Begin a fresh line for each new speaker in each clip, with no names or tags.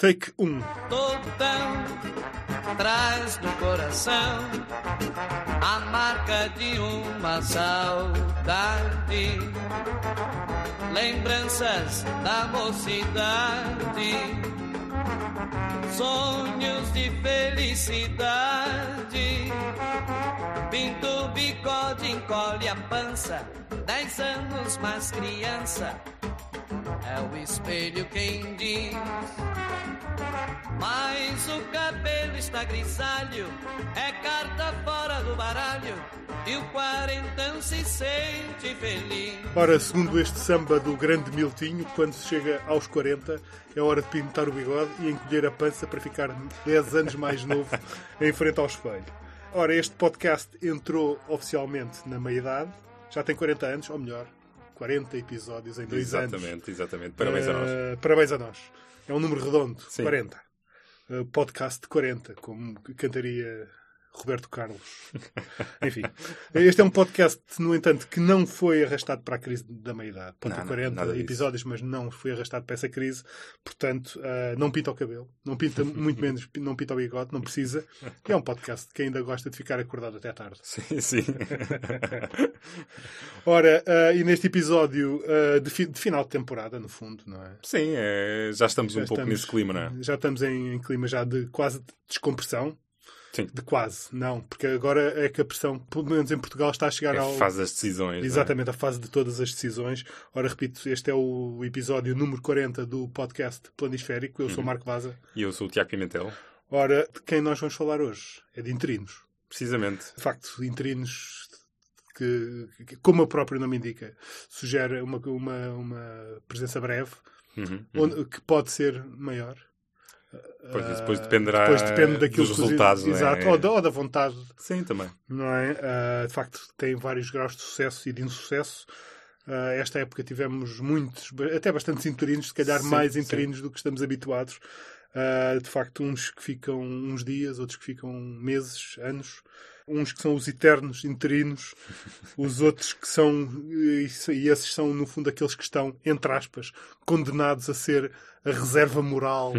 Take 1.
Todo tão traz no coração a marca de uma saudade. Lembranças da mocidade, sonhos de felicidade. Pinto o bigode, encolhe a pança, dez anos mais criança. É o espelho quem diz. Mas o cabelo está grisalho, é carta fora do baralho, e o quarentão se sente feliz.
Ora, segundo este samba do grande Miltinho, quando se chega aos 40, é hora de pintar o bigode e encolher a pança para ficar 10 anos mais novo em frente ao espelho. Ora, este podcast entrou oficialmente na meia-idade, já tem 40 anos, ou melhor, 40 episódios em 2 anos.
Exatamente, exatamente. Parabéns a nós.
Uh, parabéns a nós. É um número redondo,
Sim.
40. Uh, podcast de 40, como cantaria Roberto Carlos. Enfim, este é um podcast, no entanto, que não foi arrastado para a crise da meia-idade. Ter
Não, não,
40
nada disso.
episódios, mas não foi arrastado para essa crise. Portanto, uh, não pinta o cabelo, não pinta, muito menos, não pinta o bigode, não precisa. É um podcast que ainda gosta de ficar acordado até tarde.
Sim, sim.
Ora, uh, e neste episódio uh, de, fi- de final de temporada, no fundo, não é?
Sim, é, já estamos
Já
um pouco
estamos-
nesse clima, não é?
Já estamos em, em clima já de quase de descompressão.
Sim.
De quase, não, porque agora é que a pressão, pelo menos em Portugal, está a chegar
É
ao.
a fase das decisões. é?
Exatamente, a fase de todas as decisões. Ora, repito, este é o episódio número 40 do podcast Planisférico. Eu
Uhum.
sou o Marco Vaza.
E eu sou o Tiago Pimentel.
Ora, de quem nós vamos falar hoje? É de interinos.
Precisamente.
De facto, interinos que, que, como o próprio nome indica, sugere uma, uma, uma presença breve,
Uhum, uhum.
onde- que pode ser maior.
Pois, depois dependerá
depois depende daquilo
dos
que os-
resultados, não é?
Exato, ou, da, ou da vontade,
Sim, também.
não é? Ah, de facto, tem vários graus de sucesso e de insucesso. Ah, esta época tivemos muitos, até bastantes interinos, se calhar
Sim,
mais
sim.
interinos do que estamos habituados. Ah, de facto, uns que ficam uns dias, outros que ficam meses, anos. Uns que são os eternos interinos, os outros que são, e e esses são, no fundo, aqueles que estão, entre aspas, condenados a ser a reserva moral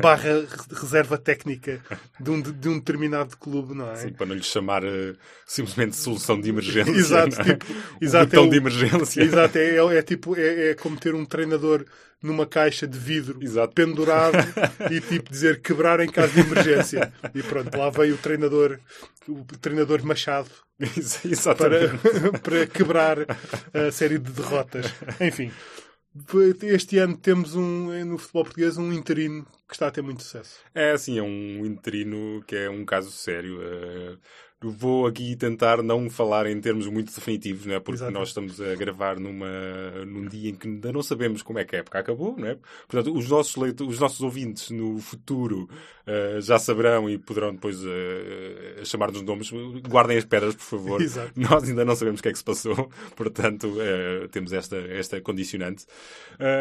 barra reserva técnica de um, de um determinado clube, não é?
Sim, para não lhe chamar eh, simplesmente solução de emergência.
Exato,
é?
tipo, exato, é o-
de emergência.
Exato, é, é- é tipo, é, é como ter um treinador numa caixa de vidro
Exato.
pendurado e tipo dizer quebrar em caso de emergência. E pronto, lá veio o treinador, o treinador Machado para, para quebrar a série de derrotas. Enfim, este ano temos um, no futebol português um interino que está a ter muito sucesso.
É assim, é um interino que é um caso sério. Vou aqui tentar não falar em termos muito definitivos, não é? porque
Exato.
nós estamos a gravar numa, num dia em que ainda não sabemos como é que a época acabou. Não é? Portanto, os nossos, leito- os nossos ouvintes no futuro eh, já saberão e poderão depois eh, chamar-nos nomes. Guardem as pedras, por favor.
Exato.
Nós ainda não sabemos o que é que se passou, portanto, eh, temos esta, esta condicionante.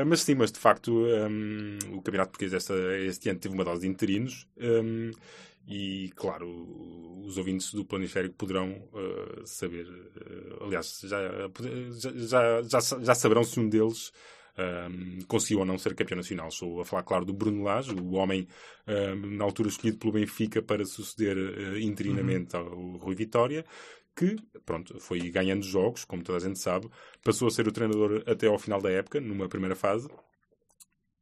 Mas sim, mas de facto, um, o Campeonato Português este ano teve uma dose de interinos. um, e, claro, os ouvintes do Planisférico poderão eh, saber. eh, aliás, já, já, já, já, saberão se um deles um, conseguiu ou não ser campeão nacional. Estou a falar, claro, do Bruno Lage, o homem um, na altura escolhido pelo Benfica para suceder eh, interinamente ao Rui Vitória que, pronto, foi ganhando jogos, como toda a gente sabe, passou a ser o treinador até ao final da época, numa primeira fase,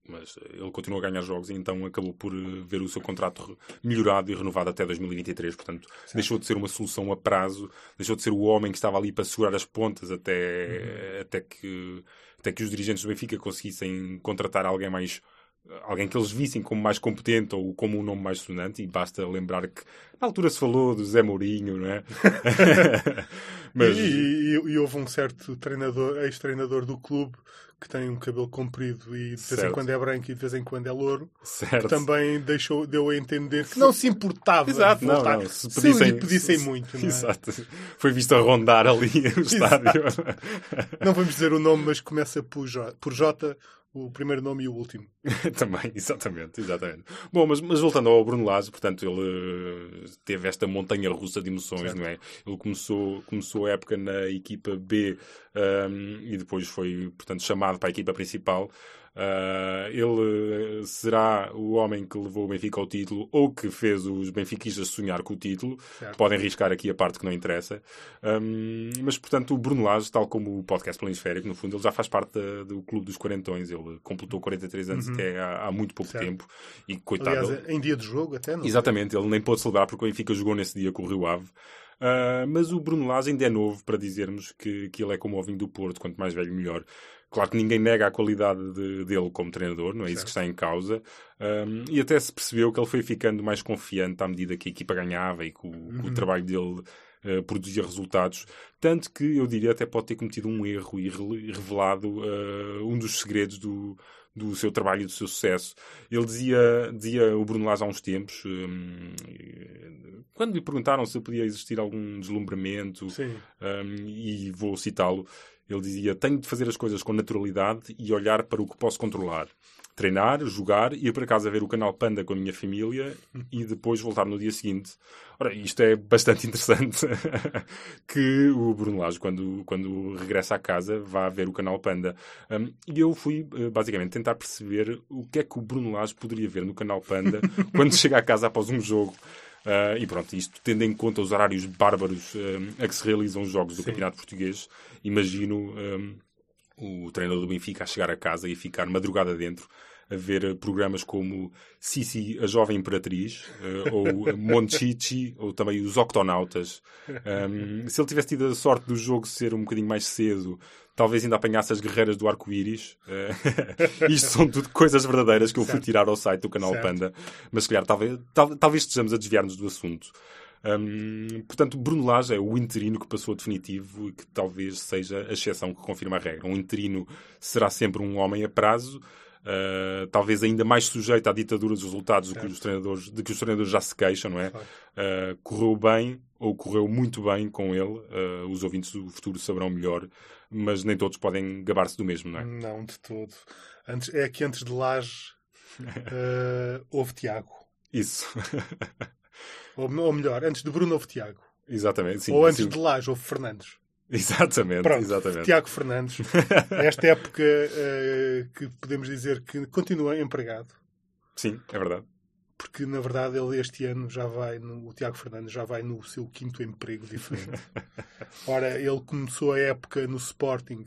mas eh, ele continuou a ganhar jogos e então acabou por eh, ver o seu contrato melhorado e renovado até 2023, portanto, deixou de ser uma solução a prazo, deixou de ser o homem que estava ali para segurar as pontas até, até, que, até que os dirigentes do Benfica conseguissem contratar alguém mais alguém que eles vissem como mais competente ou como um nome mais sonante, e basta lembrar que na altura se falou do Zé Mourinho, não é? Mas,
E, e- e houve um certo treinador, ex-treinador do clube que tem um cabelo comprido e de vez em
Certo.
quando é branco e de vez em quando é louro,
certo.
que também deixou, deu a entender que não se importava
Exato, não, não, se
se,
pedissem-
lhe pedissem muito. Não, é?
Exato. Foi visto a rondar ali o estádio.
não vamos dizer o nome, mas começa por J, por J o primeiro nome e o último.
Também, exatamente, exatamente. Bom, mas, mas voltando ao Bruno Lage, portanto, ele eh, teve esta montanha russa de emoções,
Certo.
não é? Ele começou, começou a época na equipa B ahm, e depois foi, portanto, chamado para a equipa principal. Uh, ele será o homem que levou o Benfica ao título ou que fez os benfiquistas sonhar com o título. Certo. Podem riscar aqui a parte que não interessa. Um, mas, portanto, o Bruno Lage, tal como o podcast Planisférico, no fundo, ele já faz parte da, do Clube dos Quarentões. Ele completou 43 anos uhum. até há, há, muito pouco certo. tempo. E, coitado,
Aliás, em dia de jogo até, não
Exatamente. Ele nem pôde celebrar porque o Benfica jogou nesse dia com o Rio Ave. Uh, mas o Bruno Lage ainda é novo para dizermos que, que ele é como o vinho do Porto, quanto mais velho, melhor. Claro que ninguém nega a qualidade de, dele como treinador, não é certo. isso que está em causa. Um, e até se percebeu que ele foi ficando mais confiante à medida que a equipa ganhava e que o, uhum. que o uhum. trabalho dele uh, produzia resultados. Tanto que eu diria até pode ter cometido um erro e revelado uh, um dos segredos do, do seu trabalho e do seu sucesso. Ele dizia, dizia o Bruno Lage há uns tempos, um, quando lhe perguntaram se podia existir algum deslumbramento, um, e vou citá-lo, ele dizia: Tenho de fazer as coisas com naturalidade e olhar para o que posso controlar. Treinar, jogar, ir para casa ver o canal Panda com a minha família e depois voltar no dia seguinte. Ora, isto é bastante interessante que o Bruno Lage, quando, quando regressa à casa, vá ver o canal Panda. Um, e eu fui, eh, basicamente, tentar perceber o que é que o Bruno Lage poderia ver no canal Panda quando chega à casa após um jogo. Uh, e pronto, isto tendo em conta os horários bárbaros uh, a que se realizam os jogos do Sim. Campeonato Português, imagino um, o treinador do Benfica a chegar a casa e ficar madrugada dentro a ver programas como Sissi, a Jovem Imperatriz, uh, ou Monchichi, ou também os Octonautas. Um, se ele tivesse tido a sorte do jogo ser um bocadinho mais cedo, talvez ainda apanhasse as guerreiras do arco-íris. Uh, isto são tudo coisas verdadeiras que eu fui tirar ao site do canal certo. Panda. Mas, se calhar, talvez, tal, talvez estejamos a desviar-nos do assunto. Um, portanto, Bruno Lage é o interino que passou a definitivo e que talvez seja a exceção que confirma a regra. Um interino será sempre um homem a prazo, Uh, talvez ainda mais sujeito à ditadura dos resultados do que os treinadores, de que os treinadores já se queixam, não é? Uh, correu bem ou correu muito bem com ele, uh, os ouvintes do futuro saberão melhor, mas nem todos podem gabar-se do mesmo, não é?
Não, de todo. Antes, é que antes de Laje houve Tiago.
Isso.
ou, ou, melhor, antes de Bruno houve Tiago.
Exatamente, sim.
Ou antes
sim.
de Laje houve Fernandes.
Exatamente,
Pronto,
exatamente.
Tiago Fernandes, esta época uh, que podemos dizer que continua empregado.
Sim, é verdade.
Porque, na verdade, ele este ano já vai, no, o Tiago Fernandes já vai no seu quinto emprego diferente. Ora, ele começou a época no Sporting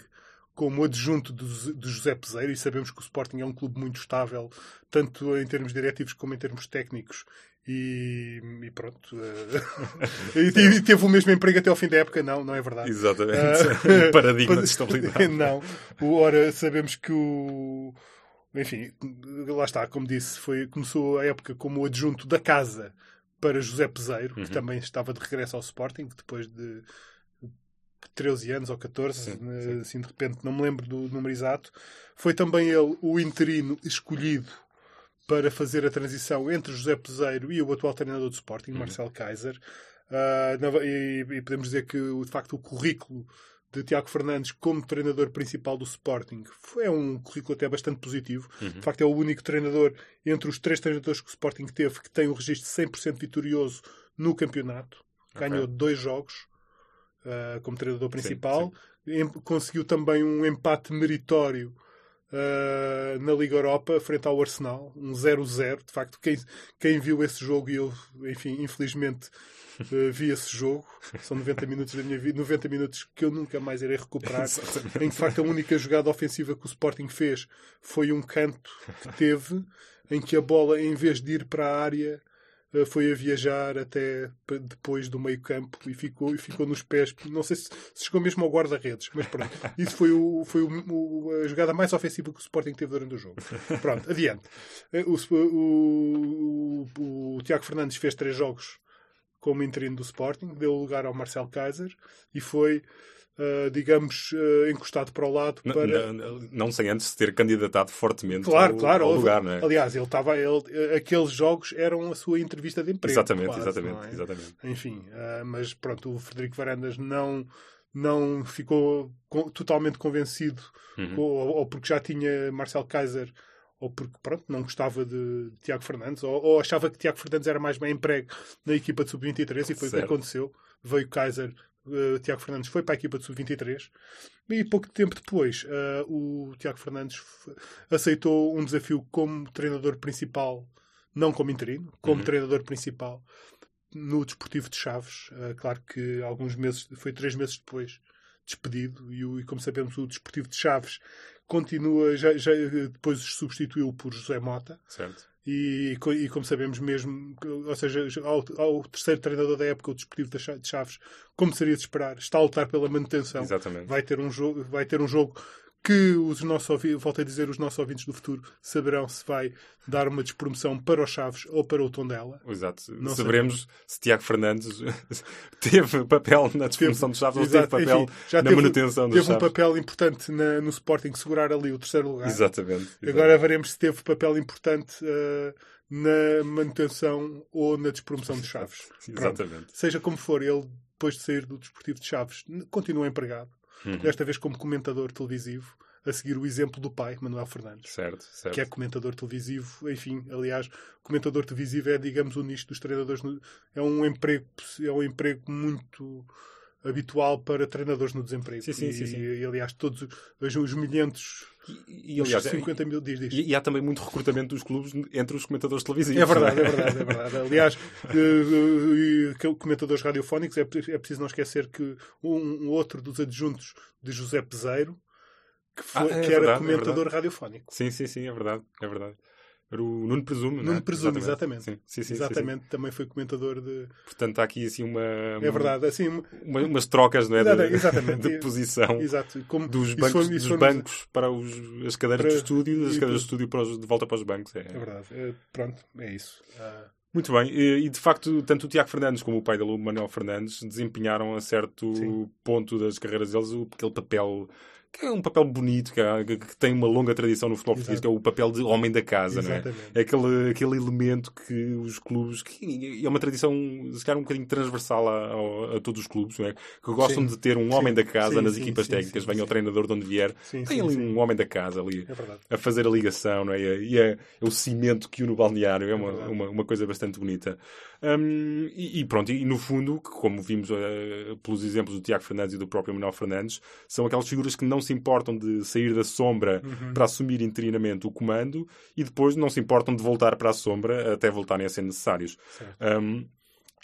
como adjunto do José Peseiro, e sabemos que o Sporting é um clube muito estável, tanto em termos diretivos como em termos técnicos, e, e, pronto. Uh, e, teve o mesmo emprego até ao fim da época? Não, não é verdade.
Exatamente. Uh, paradigma de estabilidade.
Não. Ora, sabemos que o. Enfim, lá está, como disse, foi, começou a época como adjunto da casa para José Peseiro, uhum. que também estava de regresso ao Sporting, depois de 13 anos ou 14, sim, né, sim. assim de repente, não me lembro do número exato. Foi também ele o interino escolhido para fazer a transição entre José Peseiro e o atual treinador do Sporting, uhum. Marcel Kaiser. Uh, e, e, podemos dizer que, de facto, o currículo de Tiago Fernandes como treinador principal do Sporting é um currículo até bastante positivo. Uhum. De facto, é o único treinador entre os três treinadores que o Sporting teve que tem um registro 100% vitorioso no campeonato. Okay. Ganhou dois jogos uh, como treinador principal. Sim, sim. Conseguiu também um empate meritório uh, na Liga Europa frente ao Arsenal, um 0-0. De facto, quem, quem viu esse jogo, e eu, enfim, infelizmente uh, vi esse jogo, são 90 minutos da minha vida, 90 minutos que eu nunca mais irei recuperar. em que, de facto, a única jogada ofensiva que o Sporting fez foi um canto que teve, em que a bola, em vez de ir para a área, foi a viajar até depois do meio campo e ficou, e ficou nos pés. Não sei se, se chegou mesmo ao guarda-redes, mas pronto. Isso foi, o, foi o, o, a jogada mais ofensiva que o Sporting teve durante o jogo. Pronto, adiante. Eh, o, o, o Tiago Fernandes fez três jogos como interino do Sporting, deu lugar ao Marcel Kaiser e foi Uh, digamos, uh, encostado para o lado para...
Não, não, sem antes ter candidatado fortemente
claro,
ao,
claro,
ao lugar, não é?
Aliás, ele estava, ele, aqueles jogos eram a sua entrevista de emprego.
Exatamente,
quase,
exatamente,
é?
exatamente.
Enfim, uh, mas pronto, o Frederico Varandas não, não ficou totalmente convencido, uhum. ou, ou, porque já tinha Marcel Kaiser ou porque pronto, não gostava de, de Tiago Fernandes, ou, ou, achava que Tiago Fernandes era mais bem emprego na equipa de sub-23 e foi o que aconteceu. Veio Kaiser uh, Tiago Fernandes foi para a equipa de sub-23 e pouco tempo depois uh, o Tiago Fernandes aceitou um desafio como treinador principal, não como interino, como uhum. treinador principal no Desportivo de Chaves. Uh, claro que alguns meses, foi três meses depois, despedido, e, o, e como sabemos, o Desportivo de Chaves continua, já, já depois substituiu por José Mota.
Certo.
E, e, como sabemos mesmo, ou seja, ao, ao, terceiro treinador da época, o Desportivo de Chaves, como seria de esperar, está a lutar pela manutenção.
Exatamente.
Vai ter um jogo, vai ter um jogo que os nossos ouvintes, volto a dizer, os nossos ouvintes do futuro saberão se vai dar uma despromoção para os Chaves ou para o Tondela.
Exato. Não Saberemos sabemos. se Tiago Fernandes teve papel na despromoção dos Chaves Exato. ou teve papel Enfim, na teve, manutenção dos
teve Chaves. Teve um papel importante na, no Sporting segurar ali o terceiro lugar.
Exatamente. Exatamente.
Agora veremos se teve papel importante uh, na manutenção ou na despromoção dos Chaves.
Exatamente. Pronto.
Seja como for, ele depois de sair do Desportivo de Chaves continua empregado uhum. desta vez como comentador televisivo, a seguir o exemplo do pai, Manuel Fernandes,
certo, certo.
que é comentador televisivo. Enfim, aliás, comentador televisivo é, digamos, o nicho dos treinadores. É um emprego, é um emprego muito habitual para treinadores no desemprego.
Sim, sim,
e,
sim, sim.
E, aliás, todos os, os milhentos.
E, e aliás,
50 mil, diz, diz.
E, e, há também muito recrutamento dos clubes entre os comentadores televisivos.
É verdade, é? é verdade, é verdade. Aliás, uh, uh, comentadores radiofónicos, é, é preciso não esquecer que um, um outro dos adjuntos de José Peseiro, que, foi, ah, é que era verdade, é comentador é radiofónico.
Sim, sim, sim, é verdade, é verdade. Era o Nuno Presumo,
Nuno
é?
Presumo, exatamente.
Sim, sim, sim,
exatamente, sim, também foi comentador de.
Portanto, há aqui assim uma.
É verdade, assim.
Uma, umas trocas, não é?
De, exatamente.
de posição
Exato.
Como, dos bancos, foi, dos bancos para os, as cadeiras para, de estúdio, das cadeiras de estúdio para os, de volta para os bancos. É,
é verdade. É, pronto, é isso. Ah.
Muito bem, e, de facto, tanto o Tiago Fernandes como o pai dele, o Manuel Fernandes, desempenharam a certo sim. ponto das carreiras deles aquele papel que é um papel bonito, que, é, que, tem uma longa tradição no futebol português, que é o papel de homem da casa, não é? É aquele, aquele elemento que os clubes, que é uma tradição, se calhar um bocadinho transversal a, a, a todos os clubes, não é? Que gostam sim. de ter um homem sim. da casa sim, nas equipas técnicas, venha o treinador de onde vier, tem ali um homem da casa ali
é
a fazer a ligação, não é? E é, é, o cimento que une o balneário, é, uma, uma, uma coisa bastante bonita. Um, e, e, pronto, e no fundo, como vimos uh, pelos exemplos do Tiago Fernandes e do próprio Manuel Fernandes, são aquelas figuras que não se importam de sair da sombra uhum. para assumir interinamente o comando e depois não se importam de voltar para a sombra até voltarem a ser necessários. Um,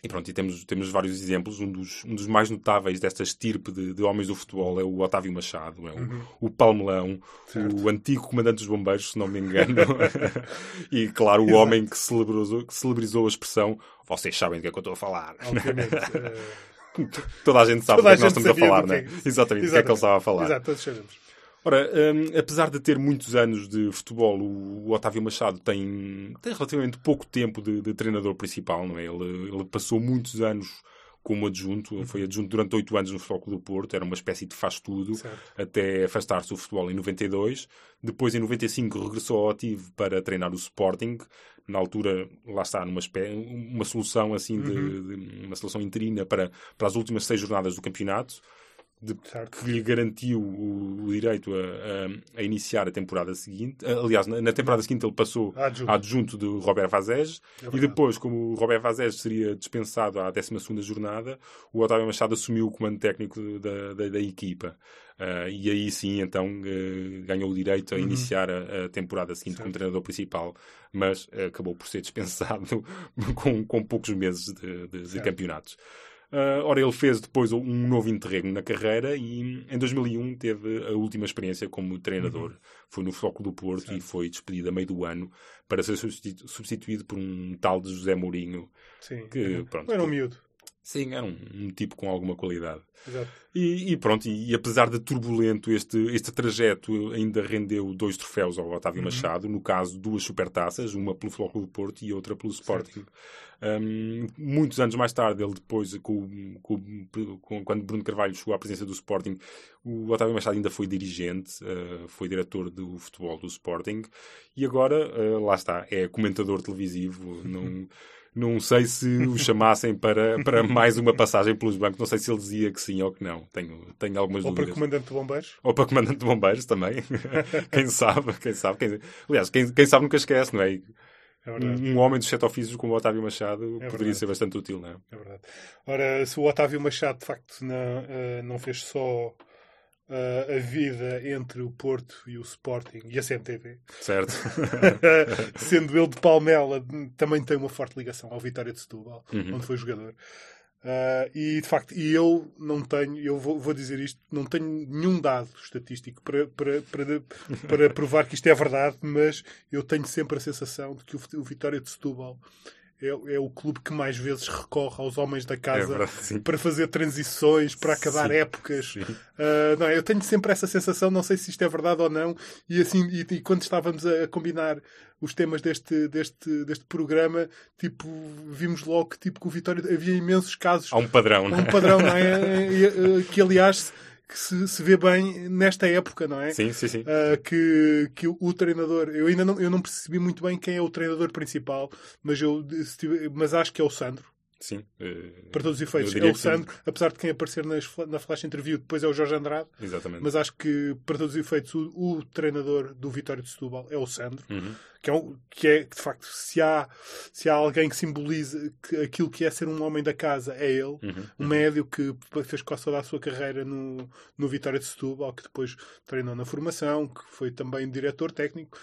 e pronto, e temos, temos vários exemplos. Um dos, um dos mais notáveis desta estirpe de, de homens do futebol é o Otávio Machado, é o, uhum. o Palmelão, certo. o antigo comandante dos bombeiros, se não me engano. e, claro, o Exato. homem que celebrizou, que celebrizou a expressão vocês sabem do que é que eu estou a falar.
Obviamente.
Toda a gente sabe do que, é que nós estamos a falar, não é? Exatamente, do que é que ele estava a falar.
Exato, todos sabemos.
Ora, um, apesar de ter muitos anos de futebol, o, o Otávio Machado tem, tem relativamente pouco tempo de, de, treinador principal, não é? Ele, ele passou muitos anos como adjunto, uhum. foi adjunto durante oito anos no Futebol Clube do Porto, era uma espécie de faz-tudo, até afastar-se do futebol em 92. Depois, em 95, regressou ao ativo para treinar o Sporting, na altura, lá está, numa uma solução assim de, uhum. de, uma solução interina para, para as últimas seis jornadas do campeonato de, que lhe garantiu o, o direito a, a, a, iniciar a temporada seguinte. Aliás, na, na temporada seguinte ele passou adjunto, adjunto de Robert Vazés é e depois, como o Robert Vazés seria dispensado à 12 jornada, o Otávio Machado assumiu o comando técnico da, da, da equipa. Uh, e aí sim, então, uh, ganhou o direito a uhum. iniciar a, a, temporada seguinte certo. como treinador principal, mas uh, acabou por ser dispensado com, com poucos meses de, de, de campeonatos. Uh, ora, ele fez depois um novo interregno na carreira e em 2001 teve a última experiência como treinador. Uhum. Foi no Foco do Porto e foi despedido a meio do ano para ser substituído por um tal de José Mourinho.
Sim. Que, pronto, era um miúdo.
Sim, era um, um, tipo com alguma qualidade.
Exato.
E, e pronto, e, e, apesar de turbulento este, este trajeto, ainda rendeu dois troféus ao Otávio uhum. Machado, no caso duas supertaças, uma pelo Flóculo do Porto e outra pelo Sporting. Um, muitos anos mais tarde, ele depois, com, com, com, quando Bruno Carvalho chegou à presença do Sporting, o Otávio Machado ainda foi dirigente, uh, foi diretor do futebol do Sporting, e agora, uh, lá está, é comentador televisivo, não... Não sei se o chamassem para, para mais uma passagem pelos bancos. Não sei se ele dizia que sim ou que não. Tenho, tenho algumas
ou
dúvidas.
Ou para comandante de bombeiros.
Ou para comandante de bombeiros também. quem sabe, quem sabe. Quem... Aliás, quem, quem sabe nunca esquece, não é?
É.
Um, homem dos sete ofícios como o Otávio Machado poderia
verdade.
ser bastante útil, não é?
É verdade. Ora, se o Otávio Machado de facto não, eh, não fez só eh, a vida entre o Porto e o Sporting e a CMTV,
Certo?
sendo ele de Palmela, também tem uma forte ligação ao Vitória de Setúbal,
Uhum.
onde foi jogador. Ah, e de facto, e eu não tenho, eu vou, vou dizer isto, não tenho nenhum dado estatístico para, para, para, para provar que isto é verdade, mas eu tenho sempre a sensação de que o, o Vitória de Setúbal é, é o clube que mais vezes recorre aos homens da
É
casa
verdade, sim.
para fazer transições, para acabar
Sim.
épocas.
Sim.
Ah, não, eu tenho sempre essa sensação, não sei se isto é verdade ou não, e assim, e, e quando estávamos a combinar os temas deste, deste, deste programa, tipo, vimos logo tipo, que o Vitória havia imensos casos
Há um padrão,
Há um
é?
padrão, não é? Que aliás que se, se vê bem nesta época, não é?
Sim, sim, sim.
Ah, que, que o, treinador, eu ainda não, eu não percebi muito bem quem é o treinador principal, mas, eu, mas acho que é o Sandro.
Sim. eh,
Para todos os efeitos, é o. Sandro, apesar de quem aparecer nas, na flash interview depois é o Jorge Andrade,
Exatamente.
mas acho que para todos os efeitos o, o treinador do Vitória de Setúbal é o Sandro,
Uhum.
Que é, que é de facto, se há, se há alguém que simboliza que aquilo que é ser um homem da casa, é ele.
Uhum.
Um médio que fez quase toda a sua carreira no, no Vitória de Setúbal, que depois treinou na formação, que foi também diretor técnico,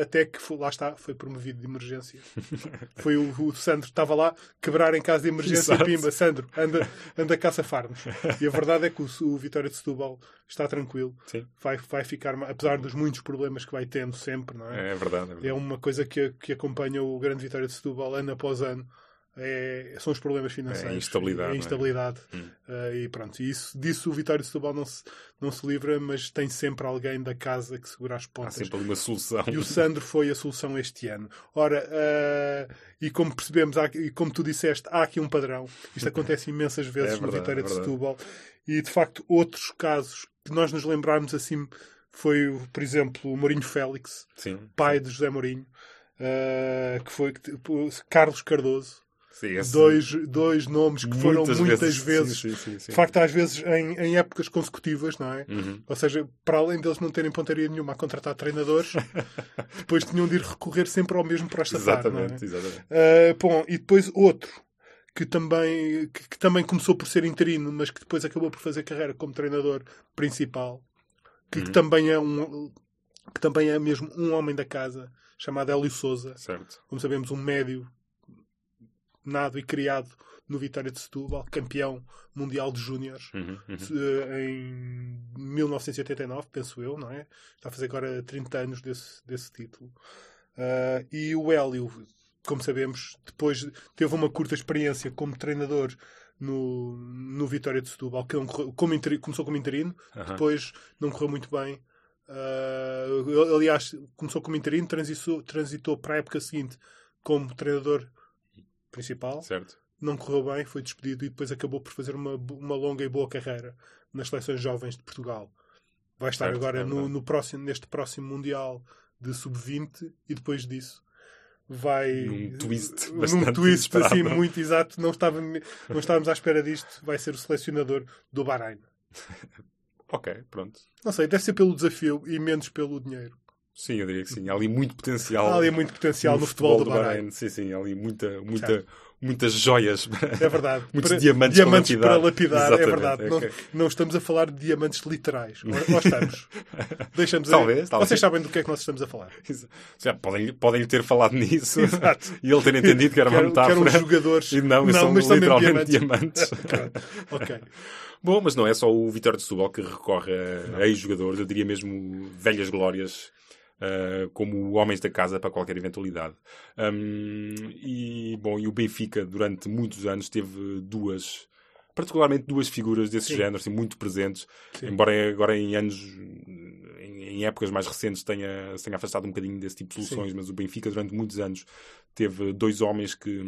até que lá está, foi promovido de emergência. Foi o, o Sandro, estava lá, quebrar em casa de emergência,
Exato.
pimba, Sandro, anda, anda a caça-farmos. E a verdade é que o, o Vitória de Setúbal está tranquilo,
Sim.
vai, vai ficar, apesar dos muitos problemas que vai tendo sempre, não é?
É verdade. É verdade.
É uma coisa que, que acompanha o Grande Vitória de Setúbal ano após ano. É, são os problemas financeiros.
É a instabilidade,
É a
é?
instabilidade.
Hum.
Ah, e pronto, isso, disso o Vitória de Setúbal não se, não se livra, mas tem sempre alguém da casa que segura as
Há
pontas.
sempre ali uma solução.
E o Sandro foi a solução este ano. Ora, ah, e como percebemos, há e como tu disseste, há aqui um padrão. Isto acontece imensas vezes
É
no
verdade,
Vitória
é
de. Setúbal. E de facto, outros casos que nós nos lembrarmos assim foi, por exemplo, o Mourinho Félix,
Sim.
pai de José Mourinho, ah, que foi Carlos Cardoso.
Sim, esse-
Dois, dois nomes que foram muitas, vezes,
Sim, sim, sim,
de facto, às vezes em, em épocas consecutivas, não é?
Uhum.
Ou seja, para além deles não terem pontaria nenhuma a contratar treinadores, depois tinham de ir recorrer sempre ao mesmo para safar, não é?
Exatamente, exatamente.
Ah, bom, e depois outro que também, que, que também começou por ser interino, mas que depois acabou por fazer carreira como treinador principal, que, que
Uhum.
também é um que também é mesmo um homem da casa, chamado Hélio Souza,
Certo.
como sabemos, um médio nado e criado no Vitória de Setúbal, campeão mundial de júniores
Uhum, uhum.
em 1989, penso eu, não é? Está a fazer agora 30 anos desse, desse título. Ah, e o Hélio, como sabemos, depois teve uma curta experiência como treinador no, no Vitória de Setúbal, que correu- como começou como interino, depois não correu muito bem. Ele, aliás, começou como interino, transitou, transitou para a época seguinte como treinador principal
Certo.
não correu bem, foi despedido e depois acabou por fazer uma, uma longa e boa carreira nas seleções jovens de Portugal. Vai estar
Certo,
agora
é
no, no próximo, neste próximo Mundial de Sub-20 e depois disso vai
Num twist
num twist assim muito exato não, estava, não estávamos à espera disto vai ser o selecionador do Bahrein
Ok, pronto.
não sei, deve ser pelo desafio e menos pelo dinheiro
Sim, eu diria que sim. Há ali muito potencial.
há ali muito potencial no, futebol, do Bahrein,
Sim, sim. Há ali muita, muita. Muitas joias.
é verdade
Muitos
Para-
diamantes
diamantes
para
para
lapidar.
é verdade.
ok.
Não, não estamos a falar de diamantes literais. Ou estamos? Deixamos
Talvez,
a...
talvez.
Vocês sabem do que é que nós estamos a falar.
Podem, podem ter falado nisso
Exato.
e ele ter entendido que era uma
eram- que eram
metáfora.
jogadores.
E não,
Não,
são
mas
literalmente
diamantes.
diamantes.
ok.
Bom, mas não é só o Vitória de Setúbal que recorre a ex-jogadores, eu diria mesmo velhas glórias, uh, como homens da casa para qualquer eventualidade. Um, e, bom, e o Benfica, durante muitos anos, teve duas, particularmente duas figuras desse
Sim.
género, assim, muito presentes,
Sim.
embora agora em anos, em, em épocas mais recentes, tenha, se tenha afastado um bocadinho desse tipo de soluções, mas o Benfica, durante muitos anos, teve dois homens que,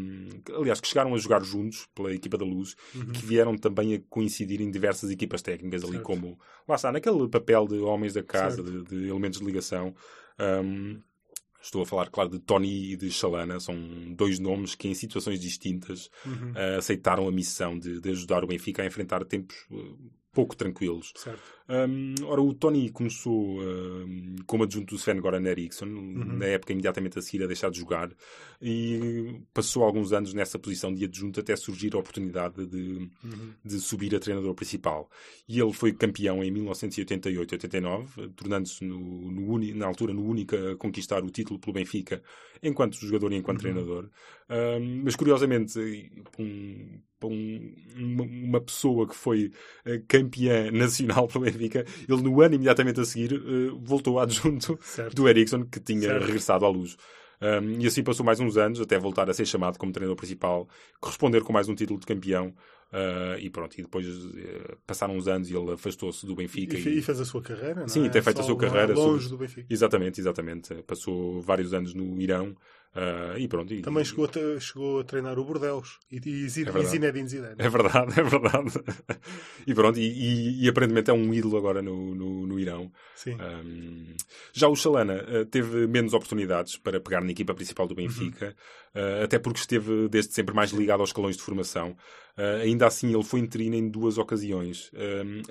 aliás, que chegaram a jogar juntos pela equipa da Luz
Uhum.
que vieram também a coincidir em diversas equipas técnicas ali,
Certo.
como lá está, naquele papel de homens da casa, de, de elementos de ligação. Um, estou a falar, claro, de Tony e de Chalana, são dois nomes que, em situações distintas,
Uhum.
uh, aceitaram a missão de, de ajudar o Benfica a enfrentar tempos uh, pouco tranquilos. Um, ora, o Tony começou um, como adjunto do Sven-Goran Eriksson, uhum. na época imediatamente a seguir a deixar de jogar, e passou alguns anos nessa posição de adjunto até surgir a oportunidade de, uhum. de subir a treinador principal. E ele foi campeão em 1988-89, tornando-se no, no na altura no único a conquistar o título pelo Benfica, enquanto jogador e enquanto uhum. treinador. Um, mas curiosamente, um, um, uma, uma, pessoa que foi uh, campeã nacional pelo Benfica, ele no ano imediatamente a seguir uh, voltou adjunto certo. do Ericsson, que tinha certo. regressado à luz. Um, e assim passou mais uns anos, até voltar a ser chamado como treinador principal, corresponder com mais um título de campeão. Uh, e pronto, e depois uh, passaram uns anos e ele afastou-se do Benfica.
E, e, fez a sua carreira, não
Sim,
é?
tem feito Só a sua carreira.
Longe sobre... do Benfica.
Exatamente, exatamente. Passou vários anos no Irão Uh, e pronto, e,
Também chegou a, chegou a treinar o Bordeus e, e, e, é Zinedine Zidane.
É verdade, é verdade. e pronto, e, e, aparentemente é um ídolo agora no, no, no Irão.
Sim.
Um, já o Chalana uh, teve menos oportunidades para pegar na equipa principal do Benfica, uhum. uh, até porque esteve desde sempre mais ligado aos escalões de formação. Ainda assim, ele foi interino em duas ocasiões.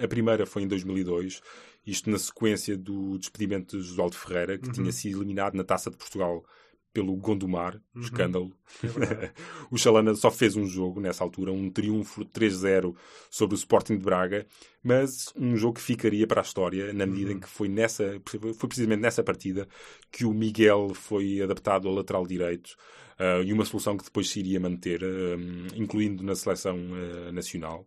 a primeira foi em 2002, isto na sequência do despedimento de Josualdo Ferreira, que uhum. tinha sido eliminado na Taça de Portugal pelo Gondomar, uhum. escândalo. É o Chalana só fez um jogo nessa altura, um triunfo 3-0 sobre o Sporting de Braga, mas um jogo que ficaria para a história, na medida uhum. em que foi, nessa, foi precisamente nessa partida que o Miguel foi adaptado ao lateral direito uh, e uma solução que depois se iria manter, uh, incluindo na seleção uh, nacional.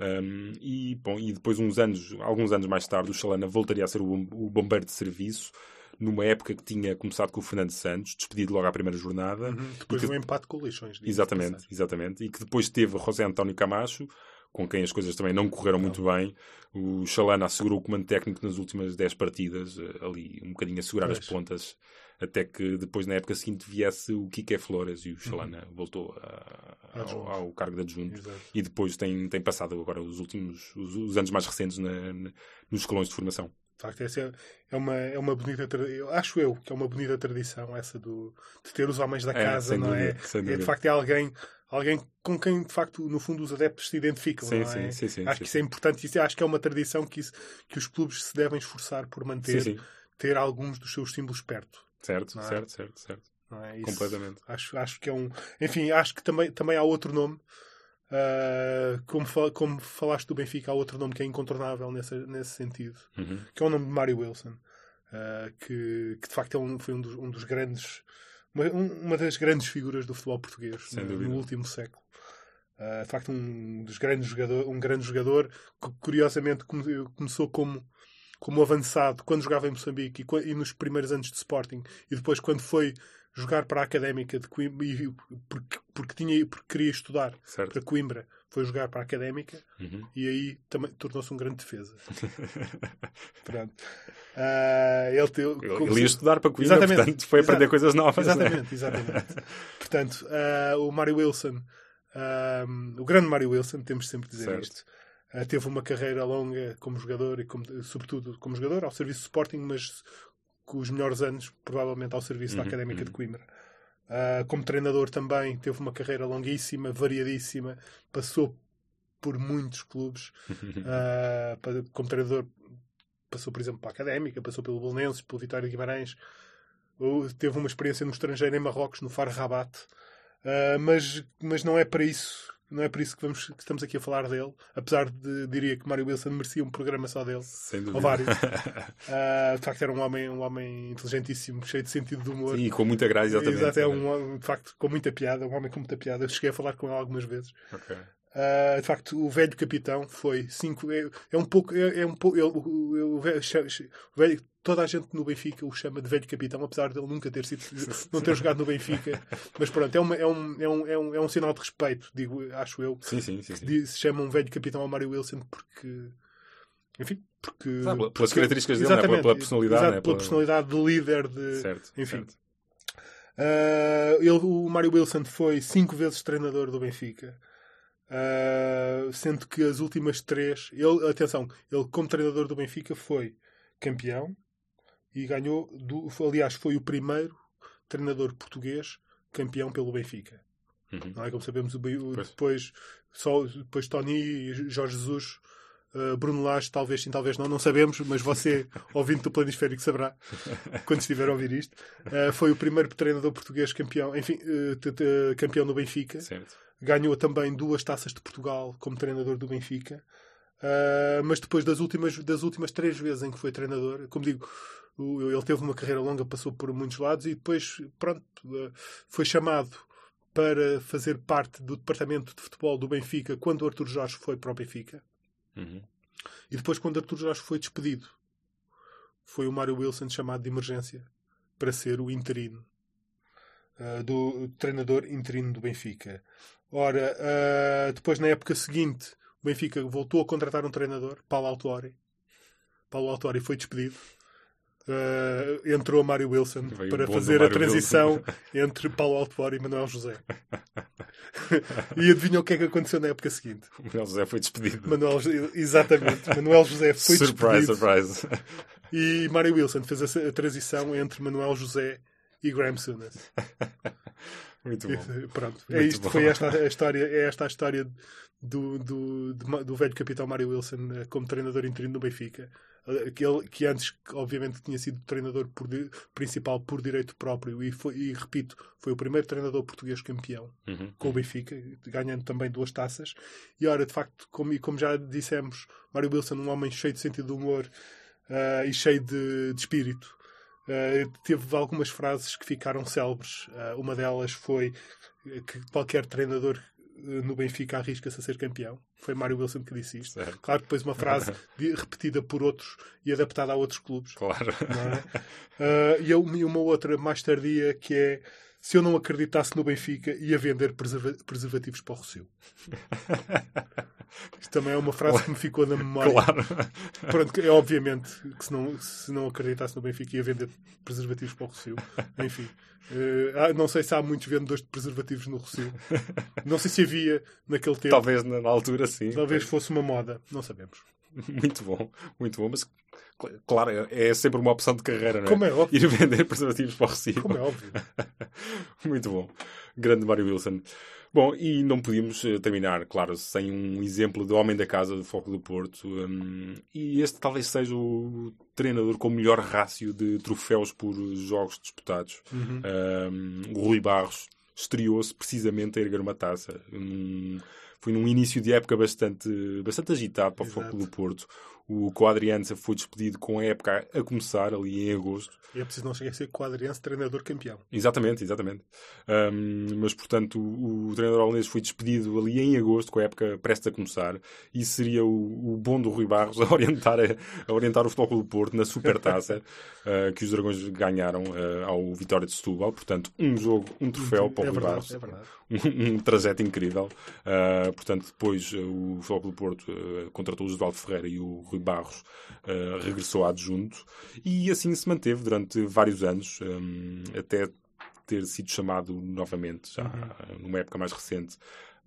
Um, e, bom, e depois, uns anos, alguns anos mais tarde, o Chalana voltaria a ser o, o bombeiro de serviço numa época que tinha começado com o Fernando Santos, despedido logo à primeira jornada.
Uhum, depois que... um empate com o Lixões.
Exatamente, exatamente. E que depois teve José António Camacho, com quem as coisas também não correram não. muito bem. O Chalana assegurou o comando técnico nas últimas 10 partidas, eh, ali um bocadinho a segurar pois. as pontas, até que depois, na época seguinte, viesse o Kike Flores e o Chalana uhum. voltou a, ao, ao, cargo de adjunto. Exato. E depois tem, tem passado agora os últimos, os, os anos mais recentes na, na, nos escalões de formação.
De facto, essa é, é uma, é uma bonita tradição. Acho eu que é uma bonita tradição essa do, de ter os homens da é, casa, não é? dúvida, é? é? De facto, é alguém, alguém com quem, de facto, no fundo, os adeptos se identificam.
Sim,
não é?
sim, sim,
acho que isso é importante. Isso, acho que é uma tradição que, isso, que os clubes se devem esforçar por manter, ter alguns dos seus símbolos perto.
Certo, é? certo, certo, certo.
É?
Completamente.
Acho, acho que é um. Enfim, acho que também, também há outro nome Uh, como, fal como falaste do Benfica, há outro nome que é incontornável nesse, nesse sentido,
uhum.
que é o nome de Mário Wilson, uh, que, que, de facto é um, foi um dos, um dos grandes, uma, uma, das grandes figuras do futebol português no, no, último século. Uh, de facto, um dos grandes jogador, um grande jogador que curiosamente começou como como avançado quando jogava em Moçambique e, e nos primeiros anos de Sporting e depois quando foi jogar para a Académica de Coimbra, porque, porque, tinha, porque queria estudar
certo.
para Coimbra. Foi jogar para a Académica
uhum.
e aí também tornou-se um grande defesa. Pronto. Uh, ele, te,
ele ia estudar para Coimbra, exatamente, portanto foi aprender coisas novas.
Exatamente, né? exatamente. portanto, uh, o Mário Wilson, uh, o grande Mário Wilson, temos sempre de dizer certo. isto. Uh, teve uma carreira longa como jogador e como, sobretudo como jogador ao serviço de Sporting, mas os melhores anos, provavelmente, ao serviço uhum, da Académica uhum. de Coimbra. Uh, como treinador também teve uma carreira longuíssima, variadíssima, passou por muitos clubes. Uh, como treinador, passou, por exemplo, para a Académica, passou pelo Belenenses, pelo Vitória de Guimarães. Teve uma experiência no estrangeiro, em Marrocos, no Far Rabat. Uh, mas, mas não é para isso não é por isso que, vamos, que estamos aqui a falar dele, apesar de diria que Mário Wilson merecia um programa só dele,
Sem dúvida.
ou vários. uh, de facto, era um homem, um homem inteligentíssimo, cheio de sentido de humor.
Sim, e com muita graça, exatamente.
Exato, é um, de facto, com muita piada, um homem com muita piada. Eu cheguei a falar com ele algumas vezes.
Okay.
Uh, de facto, o velho capitão foi cinco. É, é um pouco. É, é um pouco. o, velho, toda a gente no Benfica o chama de velho capitão, apesar de ele nunca ter sido, não ter jogado no Benfica. Mas pronto, é, uma, é, um, é, um, é, um, é um sinal de respeito, digo, acho eu.
Sim, sim, sim.
Se chama um velho capitão ao Mário Wilson porque. Enfim, porque.
Ah, pelas porque, características dele, né? pela, pela, personalidade.
Exato,
né?
pela personalidade de líder, de.
Certo,
enfim.
Certo.
Uh, ele, o Mário Wilson foi cinco vezes treinador do Benfica. Uh, sendo que as últimas três, ele, atenção, ele como treinador do Benfica foi campeão e ganhou, do, aliás, foi o primeiro treinador português campeão pelo Benfica.
Uhum.
Não é como sabemos, o, depois, só, depois Tony Jorge Jesus Uh, Bruno Lage, talvez sim, talvez não, não sabemos, mas você, ouvinte do Planisférico, saberá quando estiver a ouvir isto. Uh, foi o primeiro treinador português campeão, enfim, uh, campeão do Benfica.
Certo.
Ganhou também duas taças de Portugal como treinador do Benfica. mas depois das últimas, das últimas três vezes em que foi treinador, como digo, ele teve uma carreira longa, passou por muitos lados e depois, pronto, foi chamado para fazer parte do departamento de futebol do Benfica quando o Artur Jorge foi para o Benfica.
Uhum.
E depois, quando Artur Jorge foi despedido, foi o Mário Wilson chamado de emergência para ser o interino uh, do treinador interino do Benfica. Ora, uh, depois, na época seguinte, o Benfica voltou a contratar um treinador, Paulo Autori. Paulo Autori foi despedido. Uh, entrou Mário Wilson Veio para fazer a transição Wilson. entre Paulo Autori e Manuel José. e adivinha o que é que aconteceu na época seguinte?
Manuel José foi despedido.
Manuel, exatamente. Manuel José foi
surprise,
despedido.
Surprise,
E Mário Wilson fez a, a transição entre Manuel José e Graham Souness.
Muito bom.
Pronto,
Muito
é isto.
Bom.
Foi esta a história, é esta a história do, do, do, do velho capitão Mário Wilson eh, como treinador interino do Benfica. Aquele que antes, obviamente, tinha sido treinador por, principal por direito próprio e, foi, e, repito, foi o primeiro treinador português campeão
uhum.
com o Benfica, ganhando também duas taças. E ora, de facto, como, como já dissemos, Mário Wilson, um homem cheio de sentido de humor uh, e cheio de, de espírito. Uh, teve algumas frases que ficaram célebres. Uh, uma delas foi que qualquer treinador no Benfica arrisca-se a ser campeão. Foi Mário Wilson que disse isto.
Certo.
Claro que depois uma frase repetida por outros e adaptada a outros clubes.
Claro.
É? Uh, e uma outra mais tardia que é se eu não acreditasse no Benfica, ia vender preserva preservativos para o Rocio. Isto também é uma frase claro. que me ficou na memória.
Claro.
Pronto, é obviamente que se não, se não acreditasse no Benfica, ia vender preservativos para o Rocio. Enfim. Uh, não sei se há muitos vendedores de preservativos no Rocio. Não sei se havia naquele tempo.
Talvez na altura sim.
Talvez fosse uma moda. Não sabemos.
Muito bom, muito bom, mas claro, é sempre uma opção de carreira, não é?
Como é óbvio.
Ir vender preservativos para o Recife.
Como é óbvio.
muito bom. Grande Mário Wilson. Bom, e não podíamos terminar, claro, sem um exemplo de homem da casa do Foco do Porto. Um, e este talvez seja o treinador com o melhor rácio de troféus por jogos disputados.
Uhum.
Um, o Rui Barros estreou-se precisamente a erguer uma taça. Um, foi num início de época bastante, bastante agitado para o Foco do Porto. O Quadriança foi despedido com a época a começar, ali em agosto.
E é preciso não chegar a ser Quadriança treinador campeão.
Exatamente, exatamente. Um, mas, portanto, o, o, treinador holandês foi despedido ali em agosto, com a época prestes a começar. E seria o, o bom do Rui Barros a orientar, a, a orientar o Futebol do Porto na Supertaça uh, que os Dragões ganharam uh, ao Vitória de Setúbal. Portanto, um jogo, um troféu para o
é
Rui
verdade,
Barros.
É verdade.
Um, um trajeto incrível. Uh, portanto, depois o Futebol do Porto contratou o Osvaldo Ferreira e o Rui Barros uh, regressou a adjunto e assim se manteve durante vários anos, um, até ter sido chamado novamente, já uhum. numa época mais recente.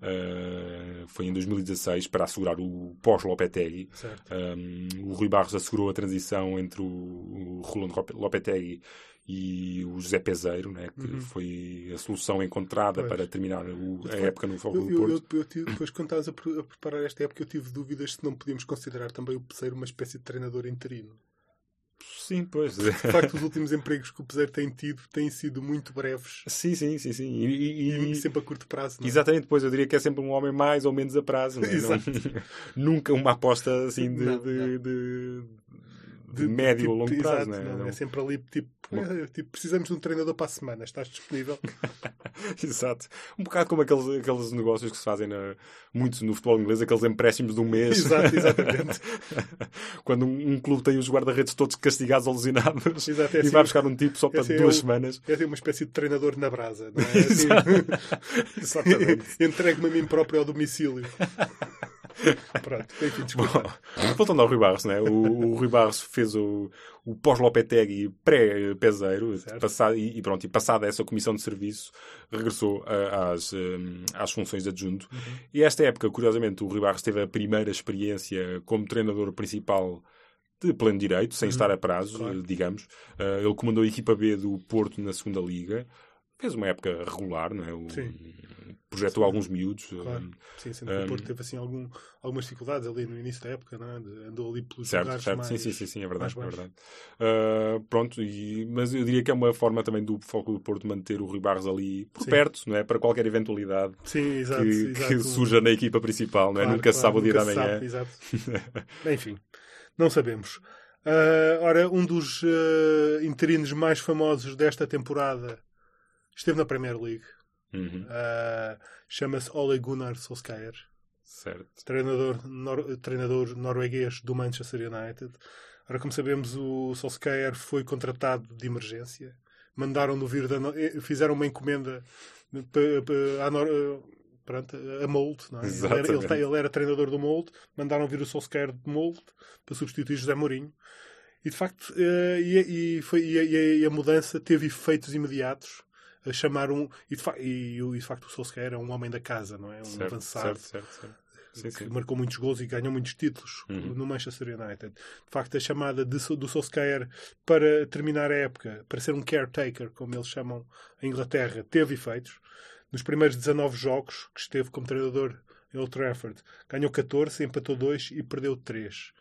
Uh, foi em 2016 para assegurar o pós-Lopetegui. Um, o Rui Barros assegurou a transição entre o, o Rolando Lopetegui e o José Peseiro, né, que
Uhum.
foi a solução encontrada
Pois.
para terminar o- a época no
Eu,
do
eu,
Porto.
eu, eu tive- depois, quando estavas a, a preparar esta época, eu tive dúvidas se não podíamos considerar também o Peseiro uma espécie de treinador interino.
Sim, pois.
De facto, os últimos empregos que o Peseiro tem tido têm sido muito breves
sim, sim, sim, sim. E, e-
e, sempre a curto prazo. não é?
Exatamente, depois eu diria que é sempre um homem mais ou menos a prazo. Não é? Não-
Exato.
nunca uma aposta assim de,
Não,
de,
não.
de- de médio
tipo,
ou longo prazo.
exato,
não é?
não,
Não-
é sempre ali tipo, é, tipo, precisamos de um treinador para a semana, estás disponível?
Exato. Um bocado como aqueles, aqueles negócios que se fazem na, muito no futebol inglês, aqueles empréstimos de um mês.
Exato, exatamente.
Quando um, um clube tem os guarda-redes todos castigados ou lesionados
Exato, é
e
assim-
vai buscar um tipo só para
esse é
duas semanas.
É assim uma espécie de treinador na brasa, não é? Assim,
Exatamente.
Entregue-me a mim próprio ao domicílio. Pronto, enfim, desculpa.
Bom, voltando ao Rui Barros, né? o, o Rui Barros fez o, o pós-Lopetegui pré-peseiro passado, e, e pronto, e passada essa comissão de serviço regressou a- às, hum, às funções de adjunto.
Uhum.
E esta época, curiosamente, o Rui Barros teve a primeira experiência como treinador principal de pleno direito, sem estar a prazo,
Uhum. Claro.
digamos. Uh, ele comandou a equipa B do Porto na segunda Liga. Fez uma época regular, não é? O-
Sim.
projetou alguns miúdos.
Claro.
Um,
Sim, sendo que o Porto teve assim algum, algumas dificuldades ali no início da época, não é? Andou ali pelos
Certo,
lugares
certo.
mais...
Sim, sim, sim, sim, é verdade. É verdade. Uh, pronto, e- mas eu diria que é uma forma também do Futebol do Porto manter o Rui Barros ali por
Sim.
perto, não é? Para qualquer eventualidade
Sim, exato.
que,
exato.
que surja na equipa principal, não é?
Claro,
nunca se
claro,
sabe o dia da manhã.
sabe, exato. Enfim, não sabemos. Ah, ora, um dos ah, interinos mais famosos desta temporada esteve na Premier League.
Uhum,
Ah, Chama-se Ole Gunnar Solskjaer,
certo.
treinador, nor- treinador norueguês do Manchester United. Ora, como sabemos, o Solskjaer foi contratado de emergência. Mandaram-no vir da. no- eh, Fizeram uma encomenda à Nor- eh, a Molde. Não é? ele, era, ele, era treinador do Molde. Mandaram vir o Solskjaer de Molde para substituir José Mourinho. E de facto, eh, e, e foi, e, e a- e a mudança teve efeitos imediatos. A chamar um. E de, e, e de facto, o Solskjaer é um homem da casa, não é? Um
certo,
avançado
certo, certo, certo. Sim,
que
sim.
marcou muitos gols e ganhou muitos títulos
Uhum.
no Manchester United. De facto, a chamada de, do Solskjaer para terminar a época, para ser um caretaker, como eles chamam em Inglaterra, teve efeitos. Nos primeiros 19 jogos que esteve como treinador em Old Trafford, ganhou 14, empatou 2 e perdeu 3.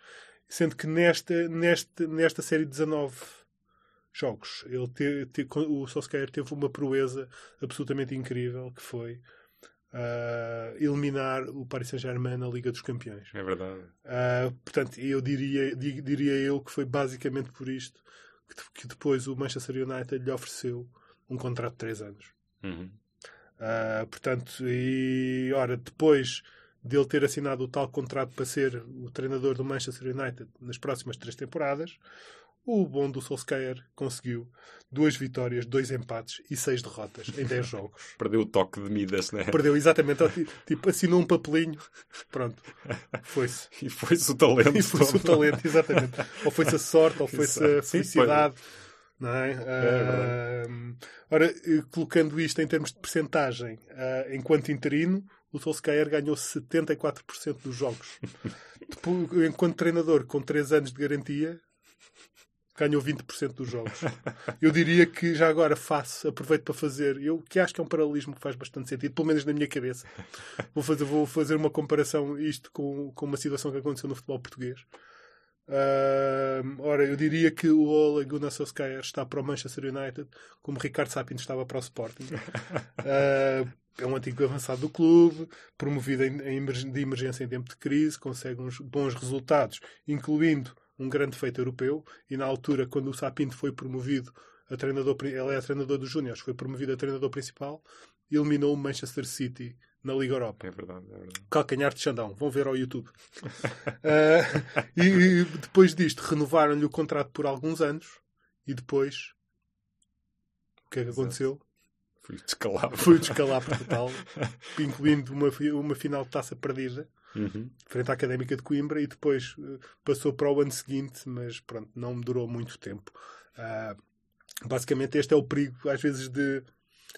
Sendo que nesta, nesta, nesta série de 19 jogos, ele te, te- o Solskjaer teve uma proeza absolutamente incrível, que foi ah, eliminar o Paris Saint-Germain na Liga dos Campeões.
É verdade.
Ah, portanto, eu diria, di- diria eu que foi basicamente por isto que, que depois o Manchester United lhe ofereceu um contrato de 3 anos.
Uhum.
Ah, portanto, e ora, depois dele ter assinado o tal contrato para ser o treinador do Manchester United nas próximas três temporadas, o bom do Solskjaer conseguiu duas vitórias, dois empates e seis derrotas em 10 jogos.
Perdeu o toque de Midas, né?
Perdeu exatamente, tipo, assinou um papelinho, pronto, foi-se.
E foi-se o talento.
E foi-se o talento, exatamente. Ou foi-se a sorte, ou foi-se a felicidade. Não é?
verdade.
Ah, ora, eh, colocando isto em termos de percentagem, ah, enquanto interino, o Solskjaer ganhou 74% dos jogos. Depois, enquanto treinador, com 3 anos de garantia, ganhou 20% dos jogos. Eu diria que já agora faço, aproveito para fazer, eu que acho que é um paralelismo que faz bastante sentido, pelo menos na minha cabeça. Vou fazer, vou fazer uma comparação isto com, com uma situação que aconteceu no futebol português. Ahm, ora, eu diria que o Ole Gunnar Solskjaer está para o Manchester United como Ricardo Sapinto estava para o Sporting. Ah, é um antigo avançado do clube, promovido em, em de emergência em tempo de crise, consegue uns bons resultados, incluindo um grande feito europeu. E na altura, quando o Sapinto foi promovido a treinador, ele é treinador dos Júniors, foi promovido a treinador principal, eliminou o Manchester City na Liga Europa
É verdade, é verdade.
calcanhar de Xandão. Vão ver ao YouTube. Ah, e, e depois disto, renovaram-lhe o contrato por alguns anos. E depois, o que é que
Exato.
aconteceu?
Fui descalado.
Foi descalabro total, incluindo uma, uma final de taça perdida,
Uhum.
frente à Académica de Coimbra, e depois eh, passou para o ano seguinte, mas pronto, não durou muito tempo. Ah, basicamente, este é o perigo, às vezes, de, de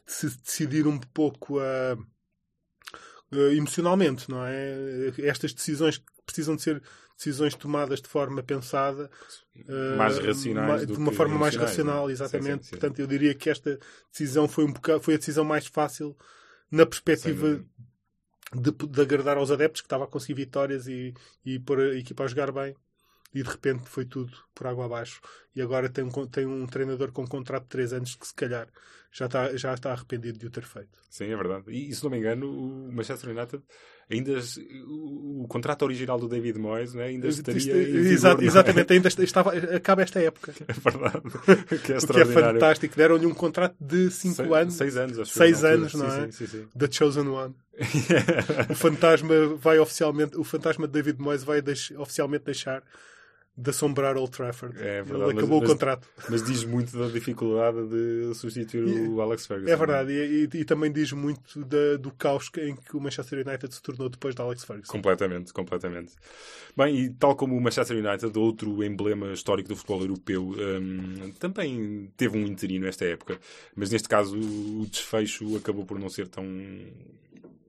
se decidir um pouco a eh, emocionalmente, não é? Estas decisões que precisam de ser decisões tomadas de forma pensada, eh,
Mais racionais
de uma forma mais
emocionais,
racional,
é?
exatamente.
Sim, sim, sim.
Portanto, eu diria que esta decisão foi um bocado, foi a decisão mais fácil na perspectiva de, de agradar aos adeptos que estava a conseguir vitórias e, e pôr a equipa a jogar bem. E de repente foi tudo por água abaixo. E agora tem um, tem um treinador com um contrato de 3 anos que se calhar já está, já está arrependido de o ter feito.
Sim, é verdade. E, se não me engano, o Manchester United ainda o, o contrato original do David Moyes né, ainda estaria
Isto-
vigor, é?
exatamente, ainda est- estava, acaba esta época.
É verdade. que é
O que é fantástico. Deram-lhe um contrato de 5
Seis-
anos.
Seis anos, acho
Seis
eu, na
anos,
altura.
não
sim,
é?
Sim, sim,
The Chosen One. O fantasma vai oficialmente, o fantasma de David Moyes vai deix- oficialmente deixar de assombrar Old Trafford.
É verdade,
Ele
mas-
acabou
mas-
o contrato.
Mas diz muito da dificuldade de substituir o Alex Ferguson.
É verdade, e, e- e também diz muito da- do caos em que o Manchester United se tornou depois de Alex Ferguson.
Completamente, completamente. Bem, e tal como o Manchester United, outro emblema histórico do futebol europeu, hum, também teve um interino nesta época, mas neste caso o desfecho acabou por não ser tão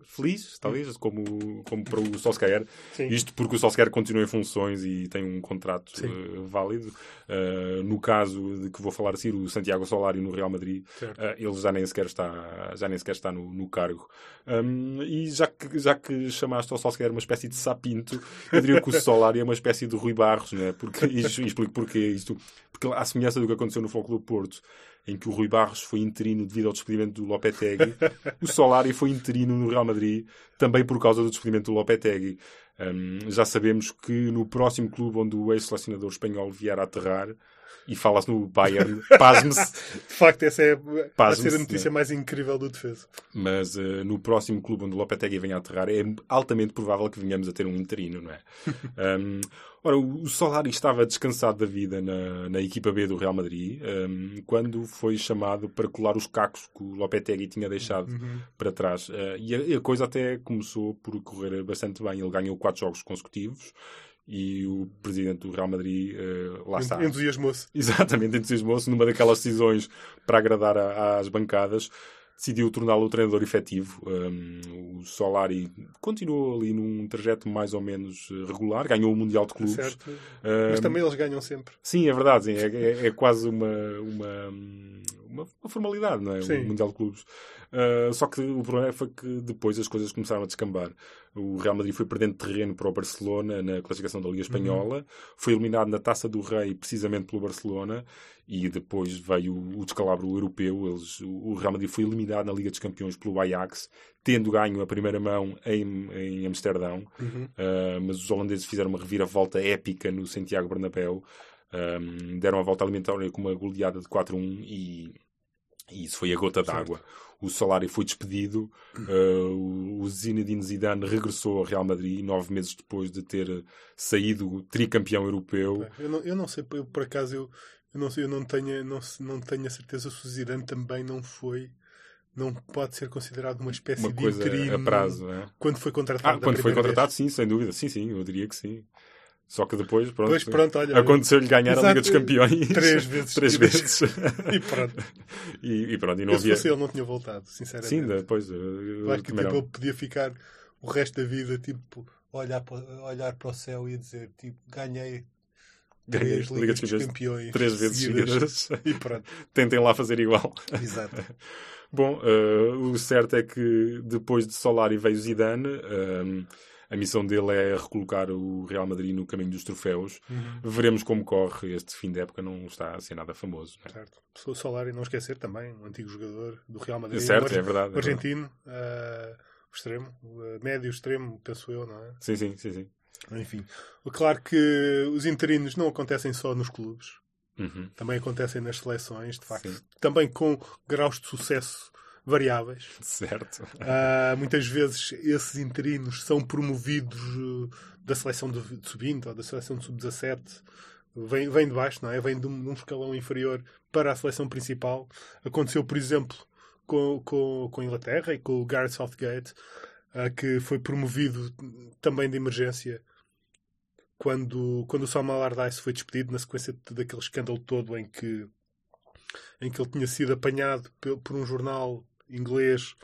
feliz, talvez, como, como para o Solskjaer.
Sim.
Isto porque o Solskjaer continua em funções e tem um contrato uh, válido. Uh, no caso de que vou falar assim, o Santiago Solari no Real Madrid, uh, ele já nem sequer está, já nem sequer está no, no cargo. Um, e já que, já que chamaste ao Solskjaer uma espécie de sapinto, eu diria que o Solari é uma espécie de Rui Barros, né? porque, e explico porquê isto. Porque, à semelhança do que aconteceu no Foco do Porto, em que o Rui Barros foi interino devido ao despedimento do Lopetegui, o Solari foi interino no Real Madrid também por causa do despedimento do Lopetegui. Um, já sabemos que no próximo clube onde o ex-selecionador espanhol vier a aterrar, e fala-se no Bayern, pasme-se.
De facto, essa é a ser a notícia
né?
mais incrível do defesa.
Mas uh, no próximo clube onde o Lopetegui venha a aterrar, é altamente provável que venhamos a ter um interino, não é? um, ora, o Solari estava descansado da vida na, na equipa B do Real Madrid um, quando foi chamado para colar os cacos que o Lopetegui tinha deixado
Uhum.
para trás. Uh, e, a, e a coisa até começou por correr bastante bem. Ele ganhou quatro jogos consecutivos e o presidente do Real Madrid uh, lá está.
Entusiasmou-se.
Exatamente, entusiasmou-se numa daquelas decisões para agradar a, às bancadas. Decidiu torná-lo o treinador efetivo. Um, o Solari continuou ali num trajeto mais ou menos eh, regular, ganhou o Mundial de Clubes.
Certo.
Um,
Mas também eles ganham sempre.
Sim, é verdade. Sim, é, é, é, quase uma, uma, uma, formalidade, não é?
Sim.
O Mundial de Clubes. Uh, só que o problema foi que depois as coisas começaram a descambar. O Real Madrid foi perdendo terreno para o Barcelona na classificação da Liga Espanhola, uhum. foi eliminado na Taça do Rei precisamente pelo Barcelona e depois veio o descalabro europeu. Eles, o Real Madrid foi eliminado na Liga dos Campeões pelo Ajax, tendo ganho a primeira mão em, em Amsterdão,
uhum.
uh, mas os holandeses fizeram uma reviravolta épica no Santiago Bernabéu. Um, deram a volta alimentar com uma goleada de 4-1 e, e isso foi a gota d'água o Solari foi despedido, uh, o Zinedine Zidane regressou ao Real Madrid nove meses depois de ter saído tricampeão europeu.
Eu não, eu não sei, eu, por acaso eu, eu, não, eu não, tenho, não, não tenho a certeza se o Zidane também não foi não pode ser considerado uma espécie
uma
de
coisa
interino
a prazo, é?
quando foi contratado.
Ah, quando foi contratado,
vez.
sim, sem dúvida. Sim, sim, eu diria que sim. Só que depois, pronto,
Pois, pronto olha,
aconteceu-lhe ganhar
exato,
a Liga dos Campeões
três vezes.
três vezes.
e pronto.
e, e pronto, e não
eu, se
havia...
fosse ele não tinha voltado, sinceramente.
Sim, depois.
Claro que tipo, ele podia ficar o resto da vida tipo, olhar para, olhar para o céu e dizer tipo, ganhei
Ganhei
três
Liga
Ligas
dos Campeões
Campeões
três vezes
seguidas.
seguidas.
E pronto.
Tentem lá fazer igual.
Exato.
Bom, uh, o certo é que depois de Solari veio Zidane. Um, a missão dele é recolocar o Real Madrid no caminho dos troféus.
Uhum.
Veremos como corre este fim de época. Não está a ser nada famoso. Né?
Certo. O Solari, não esquecer também, um antigo jogador do Real Madrid.
É certo,
um
é verdade.
argentino, uh, extremo, uh, médio extremo, penso eu, não é?
Sim, sim, sim. sim.
Enfim, claro que os interinos não acontecem só nos clubes.
Uhum.
Também acontecem nas seleções, de facto.
Sim.
Também com graus de sucesso variáveis.
Certo.
Uh, muitas vezes esses interinos são promovidos uh, da seleção de, de sub-20 ou da seleção de sub-17. Vem, vem de baixo, não é? Vem de um, escalão inferior para a seleção principal. Aconteceu, por exemplo, com, com, com a Inglaterra e com o Gareth Southgate, uh, que foi promovido também de emergência quando, quando o Samuel Allardyce foi despedido na sequência daquele escândalo todo em que, em que ele tinha sido apanhado por um jornal inglês,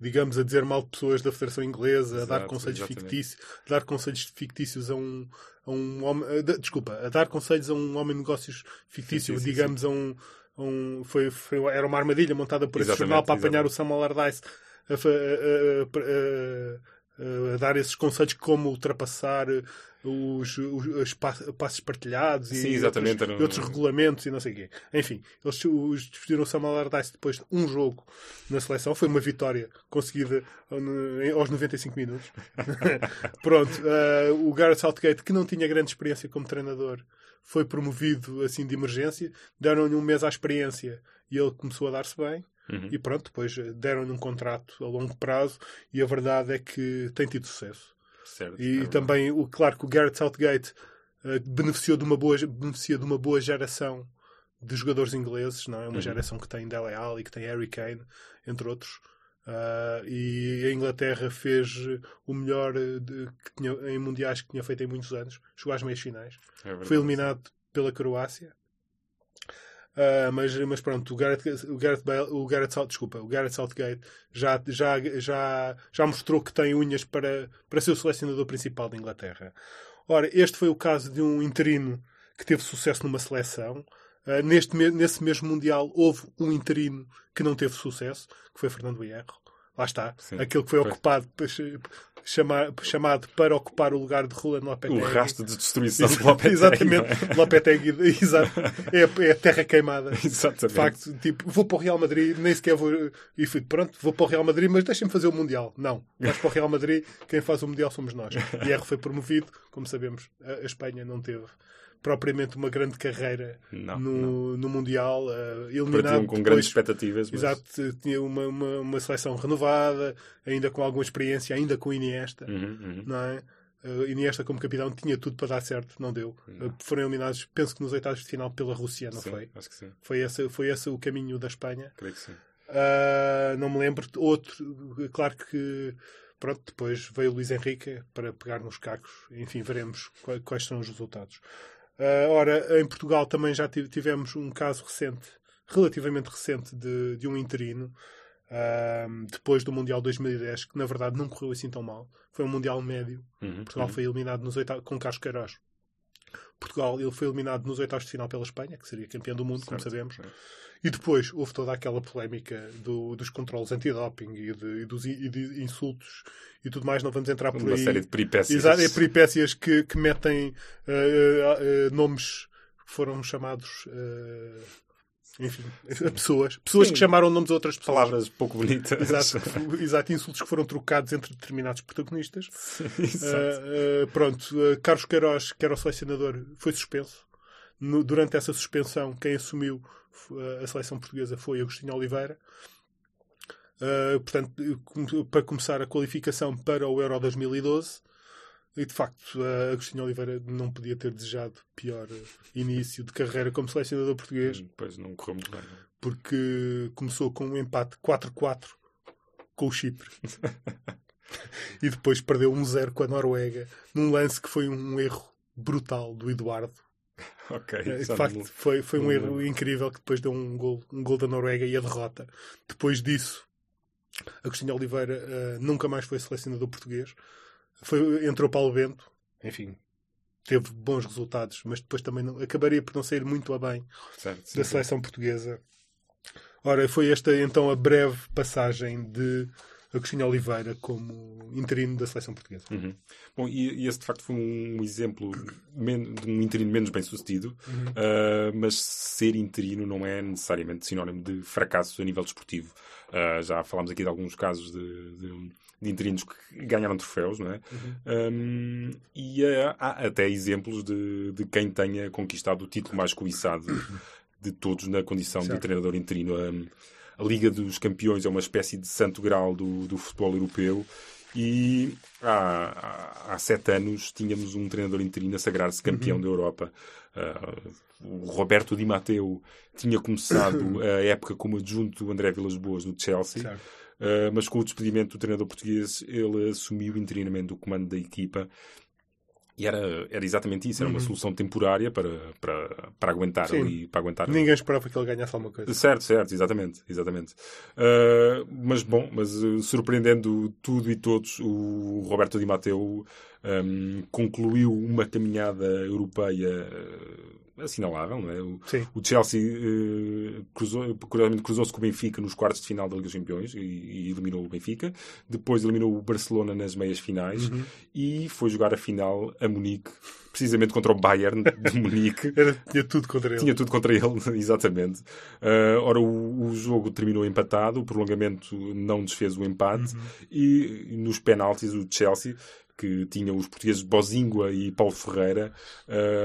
digamos, a dizer mal de pessoas da Federação Inglesa,
Exato,
a dar conselhos
exatamente.
fictícios, a dar conselhos fictícios a um, a um homem, a, de- desculpa, a dar conselhos a um homem de negócios fictício,
Sim, sim, sim,
digamos, a um, a um foi, foi, era uma armadilha montada por esse
Exatamente,
jornal para apanhar
exatamente.
o Samuel Allardyce a, a- a- a- a- dar esses conselhos como ultrapassar os, os, os pa- passos partilhados
Sim,
e
exatamente,
outros,
um-
outros regulamentos e não sei o quê. Enfim, eles os despediram o Samuel Allardyce depois de um jogo na seleção. Foi uma vitória conseguida em- aos 95 minutos. Pronto, uh, o Gareth Southgate, que não tinha grande experiência como treinador, foi promovido assim de emergência. Deram-lhe um mês à experiência e ele começou a dar-se bem.
Uhum.
E pronto, depois deram-lhe um contrato a longo prazo e a verdade é que tem tido sucesso.
Certo.
E
é
também, o, claro que o Gareth Southgate eh, beneficiou de uma boa, beneficia de uma boa geração de jogadores ingleses, não é? Uma
Uhum.
geração que tem Dele Alli, que tem Harry Kane, entre outros. Ah, e a Inglaterra fez o melhor eh, de- que tinha, em mundiais que tinha feito em muitos anos. Chegou às meias finais.
É.
Foi eliminado pela Croácia. Uh, mas, mas pronto, o Gareth, o Gareth Bale, o Gareth, desculpa, o Gareth Southgate já, já, já, já mostrou que tem unhas para, para ser o selecionador principal da Inglaterra. Ora, este foi o caso de um interino que teve sucesso numa seleção. Uh, neste, nesse mesmo Mundial houve um interino que não teve sucesso, que foi Fernando Hierro. Lá está. Sim, aquele que foi, foi. ocupado, chamar, chamado para ocupar o lugar de Roland Lopetegui.
O rastro de destruição de Lopetegui.
Exatamente. É? Lopetegui exato, é, é a terra queimada.
Exatamente.
De facto, tipo, vou para o Real Madrid, nem sequer vou. E fui, pronto, vou para o Real Madrid, mas deixem-me fazer o Mundial. Não. Vais para o Real Madrid, quem faz o Mundial somos nós. E R foi promovido, como sabemos, a Espanha não teve propriamente uma grande carreira
não,
no,
não.
no Mundial. Uh, eliminado
com depois, grandes expectativas.
Mas... Exato, tinha uma, uma, uma, seleção renovada, ainda com alguma experiência, ainda com Iniesta,
uhum, uhum.
não é? Uh, Iniesta como capitão tinha tudo para dar certo, não deu. Uh, foram eliminados, penso que nos oitavos de final pela Rússia, não
sim,
foi?
Acho que sim.
Foi esse, foi esse o caminho da Espanha.
Creio que sim.
Uh, não me lembro. Outro, claro que pronto, depois veio o Luís Henrique para pegar nos cacos. Enfim, veremos quais são os resultados. Uh, ora, em Portugal também já tivemos um caso recente, relativamente recente, de, de um interino, uh, depois do Mundial 2010, que na verdade não correu assim tão mal. Foi um Mundial médio.
Uhum,
Portugal
uhum.
foi eliminado nos oitavos, com Carlos Queiroz. Portugal ele foi eliminado nos oitavos de final pela Espanha, que seria campeão do mundo, certo, como sabemos. E depois houve toda aquela polémica do, dos controles antidoping e, de, e dos e de insultos e tudo mais. Não vamos entrar por
Uma
aí.
série de peripécias.
Exato, é peripécias que, que metem uh, uh, nomes que foram chamados. Uh, enfim, pessoas. Pessoas
Sim.
que chamaram nomes a outras pessoas.
Palavras pouco bonitas.
Exato, exato, insultos que foram trocados entre determinados protagonistas.
Exato.
pronto, Carlos Queiroz, que era o selecionador, foi suspenso. No, durante essa suspensão, quem assumiu a seleção portuguesa foi Agostinho Oliveira. Uh, portanto, para começar a qualificação para o Euro 2012. E de facto, Agostinho Oliveira não podia ter desejado pior início de carreira como selecionador português.
Pois não correu muito bem.
Porque começou com um empate 4-4 com o Chipre. e depois perdeu 1-0 com a Noruega, num lance que foi um erro brutal do Eduardo.
Ok.
De facto, foi, foi um erro incrível que depois deu um gol, um gol da Noruega e a derrota. Depois disso, Agostinho Oliveira uh, nunca mais foi selecionador português. Foi, entrou Paulo Bento, enfim, teve bons resultados, mas depois também não, acabaria por não sair muito a bem
certo, sim,
da seleção portuguesa. Ora, foi esta então a breve passagem de Agostinho Oliveira como interino da seleção portuguesa.
Uhum. Bom, e, e, esse de facto foi um exemplo de um interino menos bem sucedido,
uhum.
uh, mas ser interino não é necessariamente sinónimo de fracasso a nível desportivo. Uh, já falámos aqui de alguns casos de, de, de interinos que ganharam troféus, não é?
Uhum.
Um, e há, há, até exemplos de, de quem tenha conquistado o título mais cobiçado de todos na condição certo. de treinador interino. Um, a Liga dos Campeões é uma espécie de santo grau do, do futebol europeu e há, há, há, sete anos tínhamos um treinador interino a sagrar-se campeão
uhum.
da Europa. Uh, o Roberto Di Matteo tinha começado a época como adjunto do André Vilas Boas no Chelsea, uh, mas com o despedimento do treinador português ele assumiu interinamente o comando da equipa e era, era exatamente isso, era uma
Uhum.
solução temporária para, para, para aguentar
Sim.
ali, para aguentar
Ninguém esperava que ele ganhasse alguma coisa.
Certo, certo, exatamente, exatamente. Uh, mas bom, mas uh, surpreendendo tudo e todos, o Roberto Di Matteo um, concluiu uma caminhada europeia uh, assinalável, não é? O, o Chelsea uh, cruzou, curiosamente cruzou-se com o Benfica nos quartos de final da Liga dos Campeões e, e eliminou o Benfica. Depois eliminou o Barcelona nas meias finais
Uhum.
e foi jogar a final a Munique, precisamente contra o Bayern de Munique.
Era, tinha tudo contra ele.
Tinha tudo contra ele, exatamente. Uh, ora, o, o jogo terminou empatado, o prolongamento não desfez o empate e, e nos penaltis o Chelsea que tinha os portugueses Bozingua e Paulo Ferreira,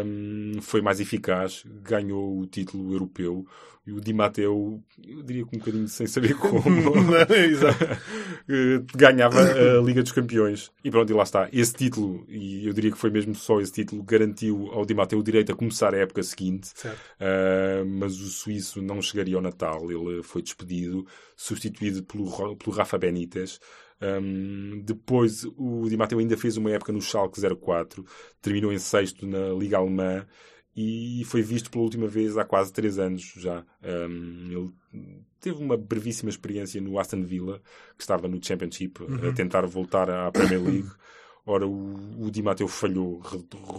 um, foi mais eficaz, ganhou o título europeu. E o Di Matteo, eu diria que um bocadinho sem saber como,
exato.
eh, ganhava a Liga dos Campeões. E pronto, e lá está. Esse título, e eu diria que foi mesmo só esse título, garantiu ao Di Matteo o direito a começar a época seguinte. Uh, mas o suíço não chegaria ao Natal. Ele foi despedido, substituído pelo, pelo Rafa Benítez. Um, depois o Di Matteo ainda fez uma época no Schalke 04, terminou em sexto na Liga Alemã e foi visto pela última vez há quase três anos já. Um, ele teve uma brevíssima experiência no Aston Villa, que estava no Championship, uhum. a tentar voltar à Premier League. Ora, o, o Di Matteo falhou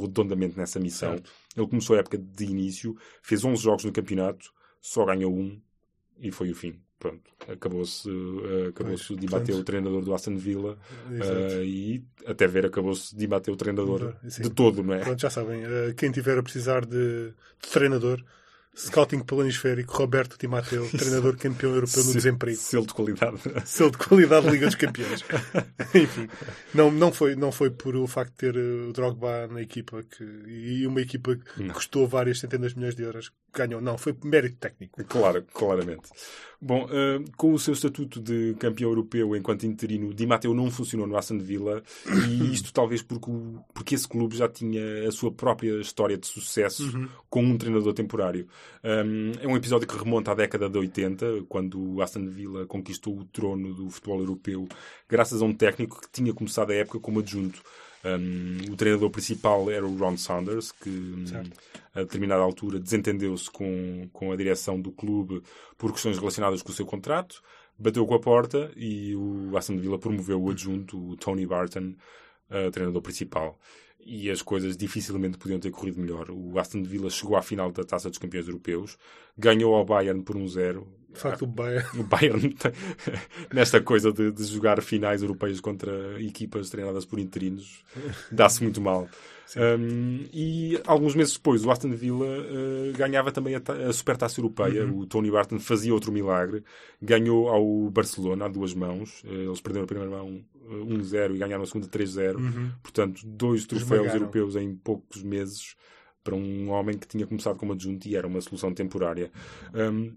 redondamente nessa missão. Certo. Ele começou a época de início, fez 11 jogos no campeonato, só ganhou um e foi o fim pronto, acabou-se uh, acabou-se de bater o treinador do Aston Villa uh, e até ver acabou-se de bater o treinador de todo, não é?
Pronto, já sabem, uh, quem tiver a precisar de, de treinador Scouting Planisférico, Roberto Di Matteo, treinador campeão europeu no desemprego.
Selo de qualidade.
Selo de qualidade Liga dos Campeões. Enfim, não, não, foi, não foi por o facto de ter o Drogba na equipa que, e uma equipa que custou várias centenas de milhões de euros ganhou. Não, foi mérito técnico.
Claro, claramente. Bom, uh, com o seu estatuto de campeão europeu enquanto interino, Di Matteo não funcionou no Aston Villa e isto talvez porque, o, porque esse clube já tinha a sua própria história de sucesso uhum. com um treinador temporário. Um, é um episódio que remonta à década de 80, quando o Aston Villa conquistou o trono do futebol europeu graças a um técnico que tinha começado a época como adjunto. Um, o treinador principal era o Ron Saunders, que certo. a determinada altura desentendeu-se com, com a direção do clube por questões relacionadas com o seu contrato, bateu com a porta e o Aston Villa promoveu o adjunto, o Tony Barton, uh, treinador principal e as coisas dificilmente podiam ter corrido melhor. O Aston Villa chegou à final da Taça dos Campeões Europeus, ganhou ao Bayern por um zero.
De facto, o Bayern.
O Bayern, nesta coisa de, de, jogar finais europeias contra equipas treinadas por interinos, dá-se muito mal. Um, e alguns meses depois, o Aston Villa uh, ganhava também a, a Supertaça Europeia. Uhum. O Tony Barton fazia outro milagre, ganhou ao Barcelona a duas mãos. Uh, eles perderam a primeira mão 1-0 uh, e ganharam a segunda 3-0. Uhum. Portanto, dois troféus europeus em poucos meses para um homem que tinha começado como adjunto e era uma solução temporária. Um,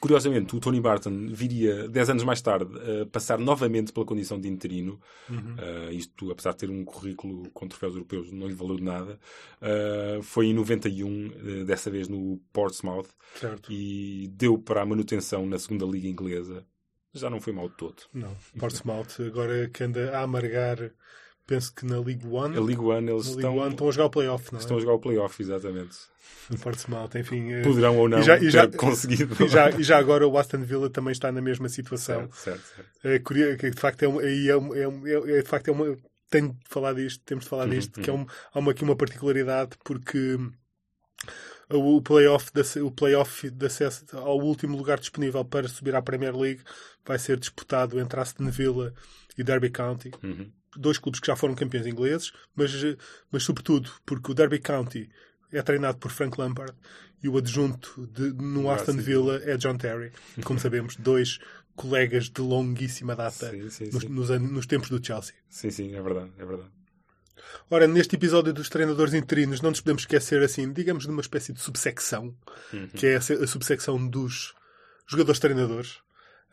Curiosamente, o Tony Barton viria 10 anos mais tarde a passar novamente pela condição de interino. Uhum. Uh, isto, apesar de ter um currículo com troféus europeus, não lhe valeu de nada. Uh, foi em 91, uh, dessa vez no Portsmouth, certo. e deu para a manutenção na segunda liga inglesa. Já não foi mal de todo.
Não, Portsmouth agora que anda a amargar penso que na League One.
A League One eles
estão, One estão a jogar o playoff, não é?
Estão a jogar o playoff, exatamente.
No Portsmouth, enfim. Eh,
Poderão ou não e já, e já, conseguido.
E já, e já agora o Aston Villa também está na mesma situação.
Certo, certo. certo.
É, de facto é, uma, é, é, é, de facto é uma. Tenho de falar disto, temos de falar uhum, disto, uhum. que é um, há uma, aqui uma particularidade porque o playoff, de, o playoff de acesso ao último lugar disponível para subir à Premier League vai ser disputado entre Aston Villa e Derby County. Uhum dois clubes que já foram campeões ingleses, mas, mas sobretudo porque o Derby County é treinado por Frank Lampard e o adjunto de, no Aston Villa é John Terry. Como sabemos, dois colegas de longuíssima data sim, sim, nos, sim. Nos, nos, tempos do Chelsea.
Sim, sim, é verdade, é verdade.
Ora, neste episódio dos treinadores interinos, não nos podemos esquecer, assim, digamos, de uma espécie de subsecção, uhum. que é a, a subsecção dos jogadores-treinadores.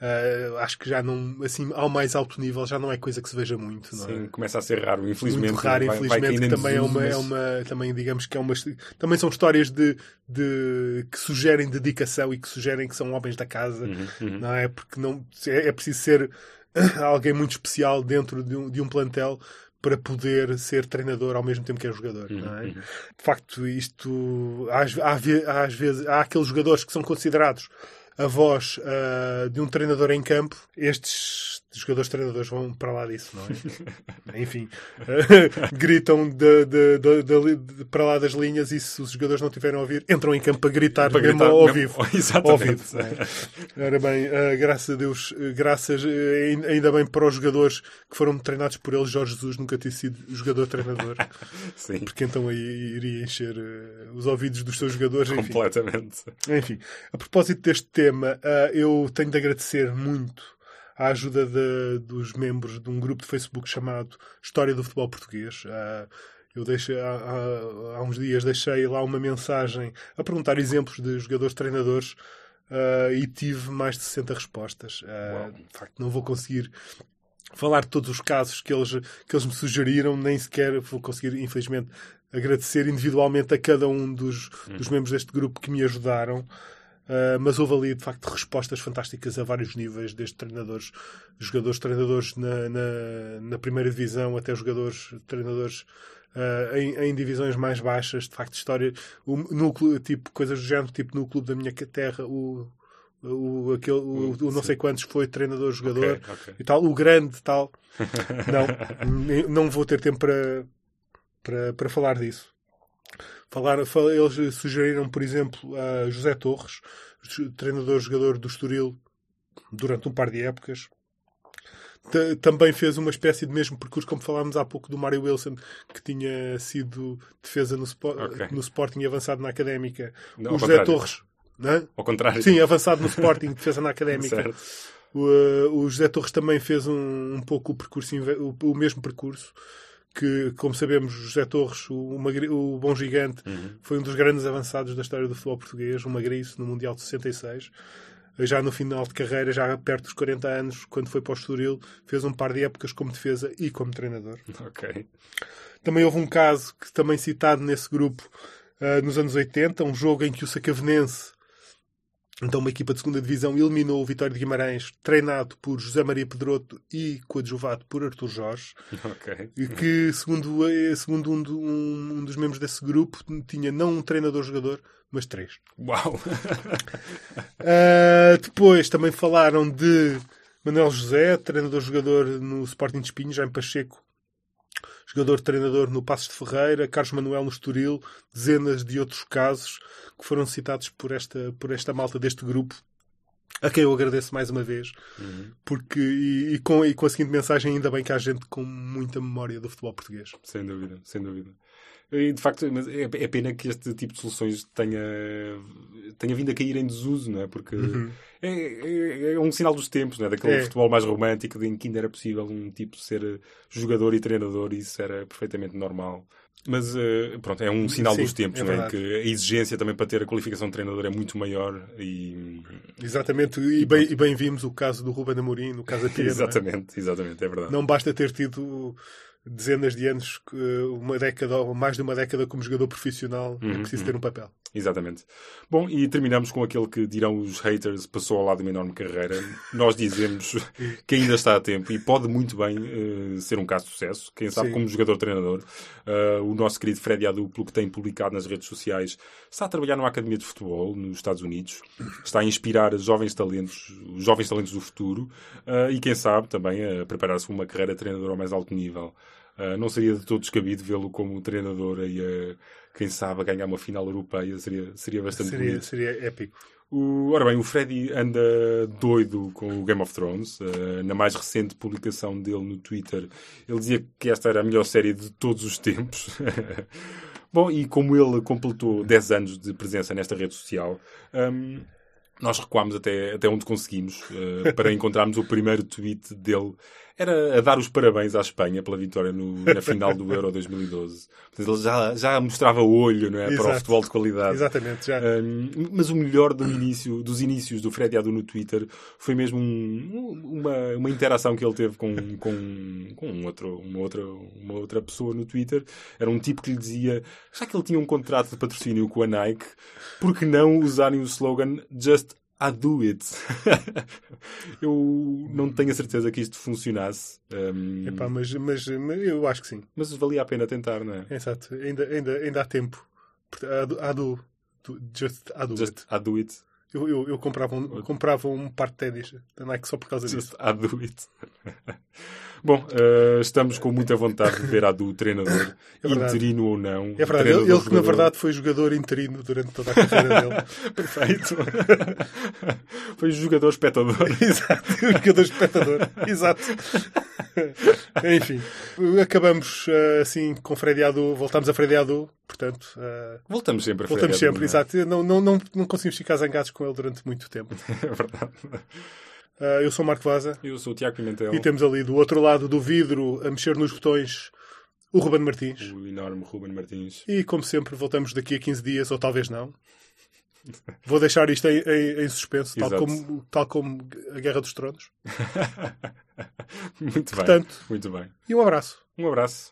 Uh, acho que já não, assim, ao mais alto nível já não é coisa que se veja muito. Não
Sim,
é?
começa a ser raro, infelizmente.
Muito raro, vai, infelizmente, vai também é uma, mas... é uma, também digamos que é uma, também são histórias de, de que sugerem dedicação e que sugerem que são homens da casa, uhum, uhum. não é? Porque não, é, é preciso ser alguém muito especial dentro de um, de um plantel para poder ser treinador ao mesmo tempo que é jogador. Uhum, é? uhum. De facto, isto às, às vezes há aqueles jogadores que são considerados a voz uh, de um treinador em campo, estes jogadores treinadores vão para lá disso, não é? Enfim, gritam de, de, de, para lá das linhas e se os jogadores não tiverem a ouvir, entram em campo para gritar, para gritar, ao, vivo.
Exatamente.
Ao vivo é? Ora bem, uh, graças a Deus, graças ainda bem para os jogadores que foram treinados por ele, Jorge Jesus nunca tinha sido jogador-treinador.
Sim.
Porque então aí iria encher os ouvidos dos seus jogadores.
Completamente.
Enfim, a propósito deste tema, eu tenho de agradecer muito a ajuda de, dos membros de um grupo de Facebook chamado História do Futebol Português. Uh, eu deixei, há, há, há, uns dias deixei lá uma mensagem a perguntar exemplos de jogadores-treinadores uh, e tive mais de 60 respostas. Uh, de facto, não vou conseguir falar de todos os casos que eles, que eles me sugeriram, nem sequer vou conseguir, infelizmente, agradecer individualmente a cada um dos, dos uhum. membros deste grupo que me ajudaram. Uh, mas houve ali, de facto, respostas fantásticas a vários níveis, desde treinadores, jogadores, treinadores na, na, na primeira divisão, até jogadores, treinadores uh, em, em, divisões mais baixas, de facto, história, o, núcleo, tipo, coisas do género, tipo, no clube da minha terra, o, o, aquele, o, o não sei quantos foi treinador, jogador okay, okay. e tal, o grande tal. Não, não vou ter tempo para, para, para falar disso. Falar, eles sugeriram, por exemplo, a José Torres, treinador-jogador do Estoril durante um par de épocas. T também fez uma espécie de mesmo percurso, como falámos há pouco do Mário Wilson, que tinha sido defesa no, Spo okay. no Sporting e avançado na Académica.
Não,
o José Torres.
Não? Ao contrário.
Sim, avançado no Sporting, defesa na Académica. O, o, José Torres também fez um, um pouco o percurso, o, o mesmo percurso que, como sabemos, José Torres, o, o bom gigante, uhum. foi um dos grandes avançados da história do futebol português, um magriço no Mundial de 66. Já no final de carreira, já perto dos 40 anos, quando foi para o Estoril, fez um par de épocas como defesa e como treinador.
Ok.
Também houve um caso que também citado nesse grupo uh, nos anos 80, um jogo em que o Sacavenense então, uma equipa de segunda divisão eliminou o Vitória de Guimarães, treinado por José Maria Pedroto e coadjuvado por Artur Jorge.
Okay.
E que, segundo, eh, segundo um, um, um, dos membros desse grupo, tinha não um treinador-jogador, mas três.
Uau!
uh, depois também falaram de Manuel José, treinador-jogador no Sporting de Espinho, já em Pacheco, jogador-treinador no Passos de Ferreira, Carlos Manuel no Estoril, dezenas de outros casos que foram citados por esta, por esta malta deste grupo, a quem eu agradeço mais uma vez, uhum. porque e, e, com, e com a seguinte mensagem, ainda bem que há gente com muita memória do futebol português.
Sem dúvida, sem dúvida. E de facto, mas é, é pena que este tipo de soluções tenha, tenha vindo a cair em desuso, não é? Porque uhum. é, é, é, um sinal dos tempos, não é? Daquele é. futebol mais romântico em que ainda era possível um tipo ser jogador e treinador e isso era perfeitamente normal. Mas uh, pronto, é um sinal Sim, dos tempos, é não é? Que a exigência também para ter a qualificação de treinador é muito maior e.
Exatamente, e bem, e bem vimos o caso do Ruben Amorim, no caso aqui.
exatamente, é? exatamente, é verdade.
Não basta ter tido dezenas de anos, uma década ou mais de uma década como jogador profissional, uhum, é preciso uhum. ter um papel.
Exatamente. Bom, e terminamos com aquele que dirão os haters passou ao lado de uma enorme carreira. Nós dizemos que ainda está a tempo e pode muito bem uh, ser um caso de sucesso. Quem sabe, Sim. como jogador-treinador, uh, o nosso querido Freddy Adu, pelo que tem publicado nas redes sociais, está a trabalhar numa academia de futebol nos Estados Unidos, está a inspirar jovens talentos, os jovens talentos do futuro uh, e, quem sabe, também a preparar-se para uma carreira de treinador ao mais alto nível. Uh, não seria de todo descabido vê-lo como treinador e, uh, quem sabe, ganhar uma final europeia. Seria, seria bastante
seria, bonito. Seria épico.
O, ora bem, o Freddy anda doido com o Game of Thrones. Uh, na mais recente publicação dele no Twitter, ele dizia que esta era a melhor série de todos os tempos. Bom, e como ele completou 10 anos de presença nesta rede social, um, nós recuámos até, até onde conseguimos uh, para encontrarmos o primeiro tweet dele era a dar os parabéns à Espanha pela vitória no, na final do Euro 2012. Ele já, já mostrava o olho não é, para o futebol de qualidade.
Exatamente, já.
Um, mas o melhor do início, dos inícios do Fred Adu no Twitter foi mesmo um, uma, uma interação que ele teve com, com, com um outro, uma, outra, uma outra pessoa no Twitter. Era um tipo que lhe dizia, já que ele tinha um contrato de patrocínio com a Nike, por que não usarem o slogan Just I do it. eu não tenho a certeza que isto funcionasse. Um...
Epá, mas, mas, mas, eu acho que sim.
Mas valia a pena tentar, não é?
Exato. Ainda, ainda, ainda há tempo. I do, do, just I do
just
it.
I do it.
Eu, eu, eu comprava, um, comprava um par de ténis da Nike só por causa
just
disso.
I do it. Bom, uh, estamos com muita vontade de ver a do treinador, é interino ou não.
É verdade, ele, ele que na verdade foi jogador interino durante toda a carreira dele.
Perfeito. foi jogador espectador.
Exato, jogador espectador. Exato. Enfim, acabamos uh, assim com Freddy Adu, voltamos a Freddy Adu, portanto. Uh,
voltamos sempre a
Voltamos sempre, Adu, exato. Não, não, não, não conseguimos ficar zangados com ele durante muito tempo.
é verdade.
Uh, eu sou o Marco Vaza.
Eu sou o Tiago Pimentel.
E temos ali do outro lado do vidro, a mexer nos botões, o Ruben Martins.
O enorme Ruben Martins.
E como sempre, voltamos daqui a 15 dias, ou talvez não. Vou deixar isto em, em, em suspenso, tal como, tal como a Guerra dos Tronos.
Muito Portanto, bem. Muito bem.
E um abraço.
Um abraço.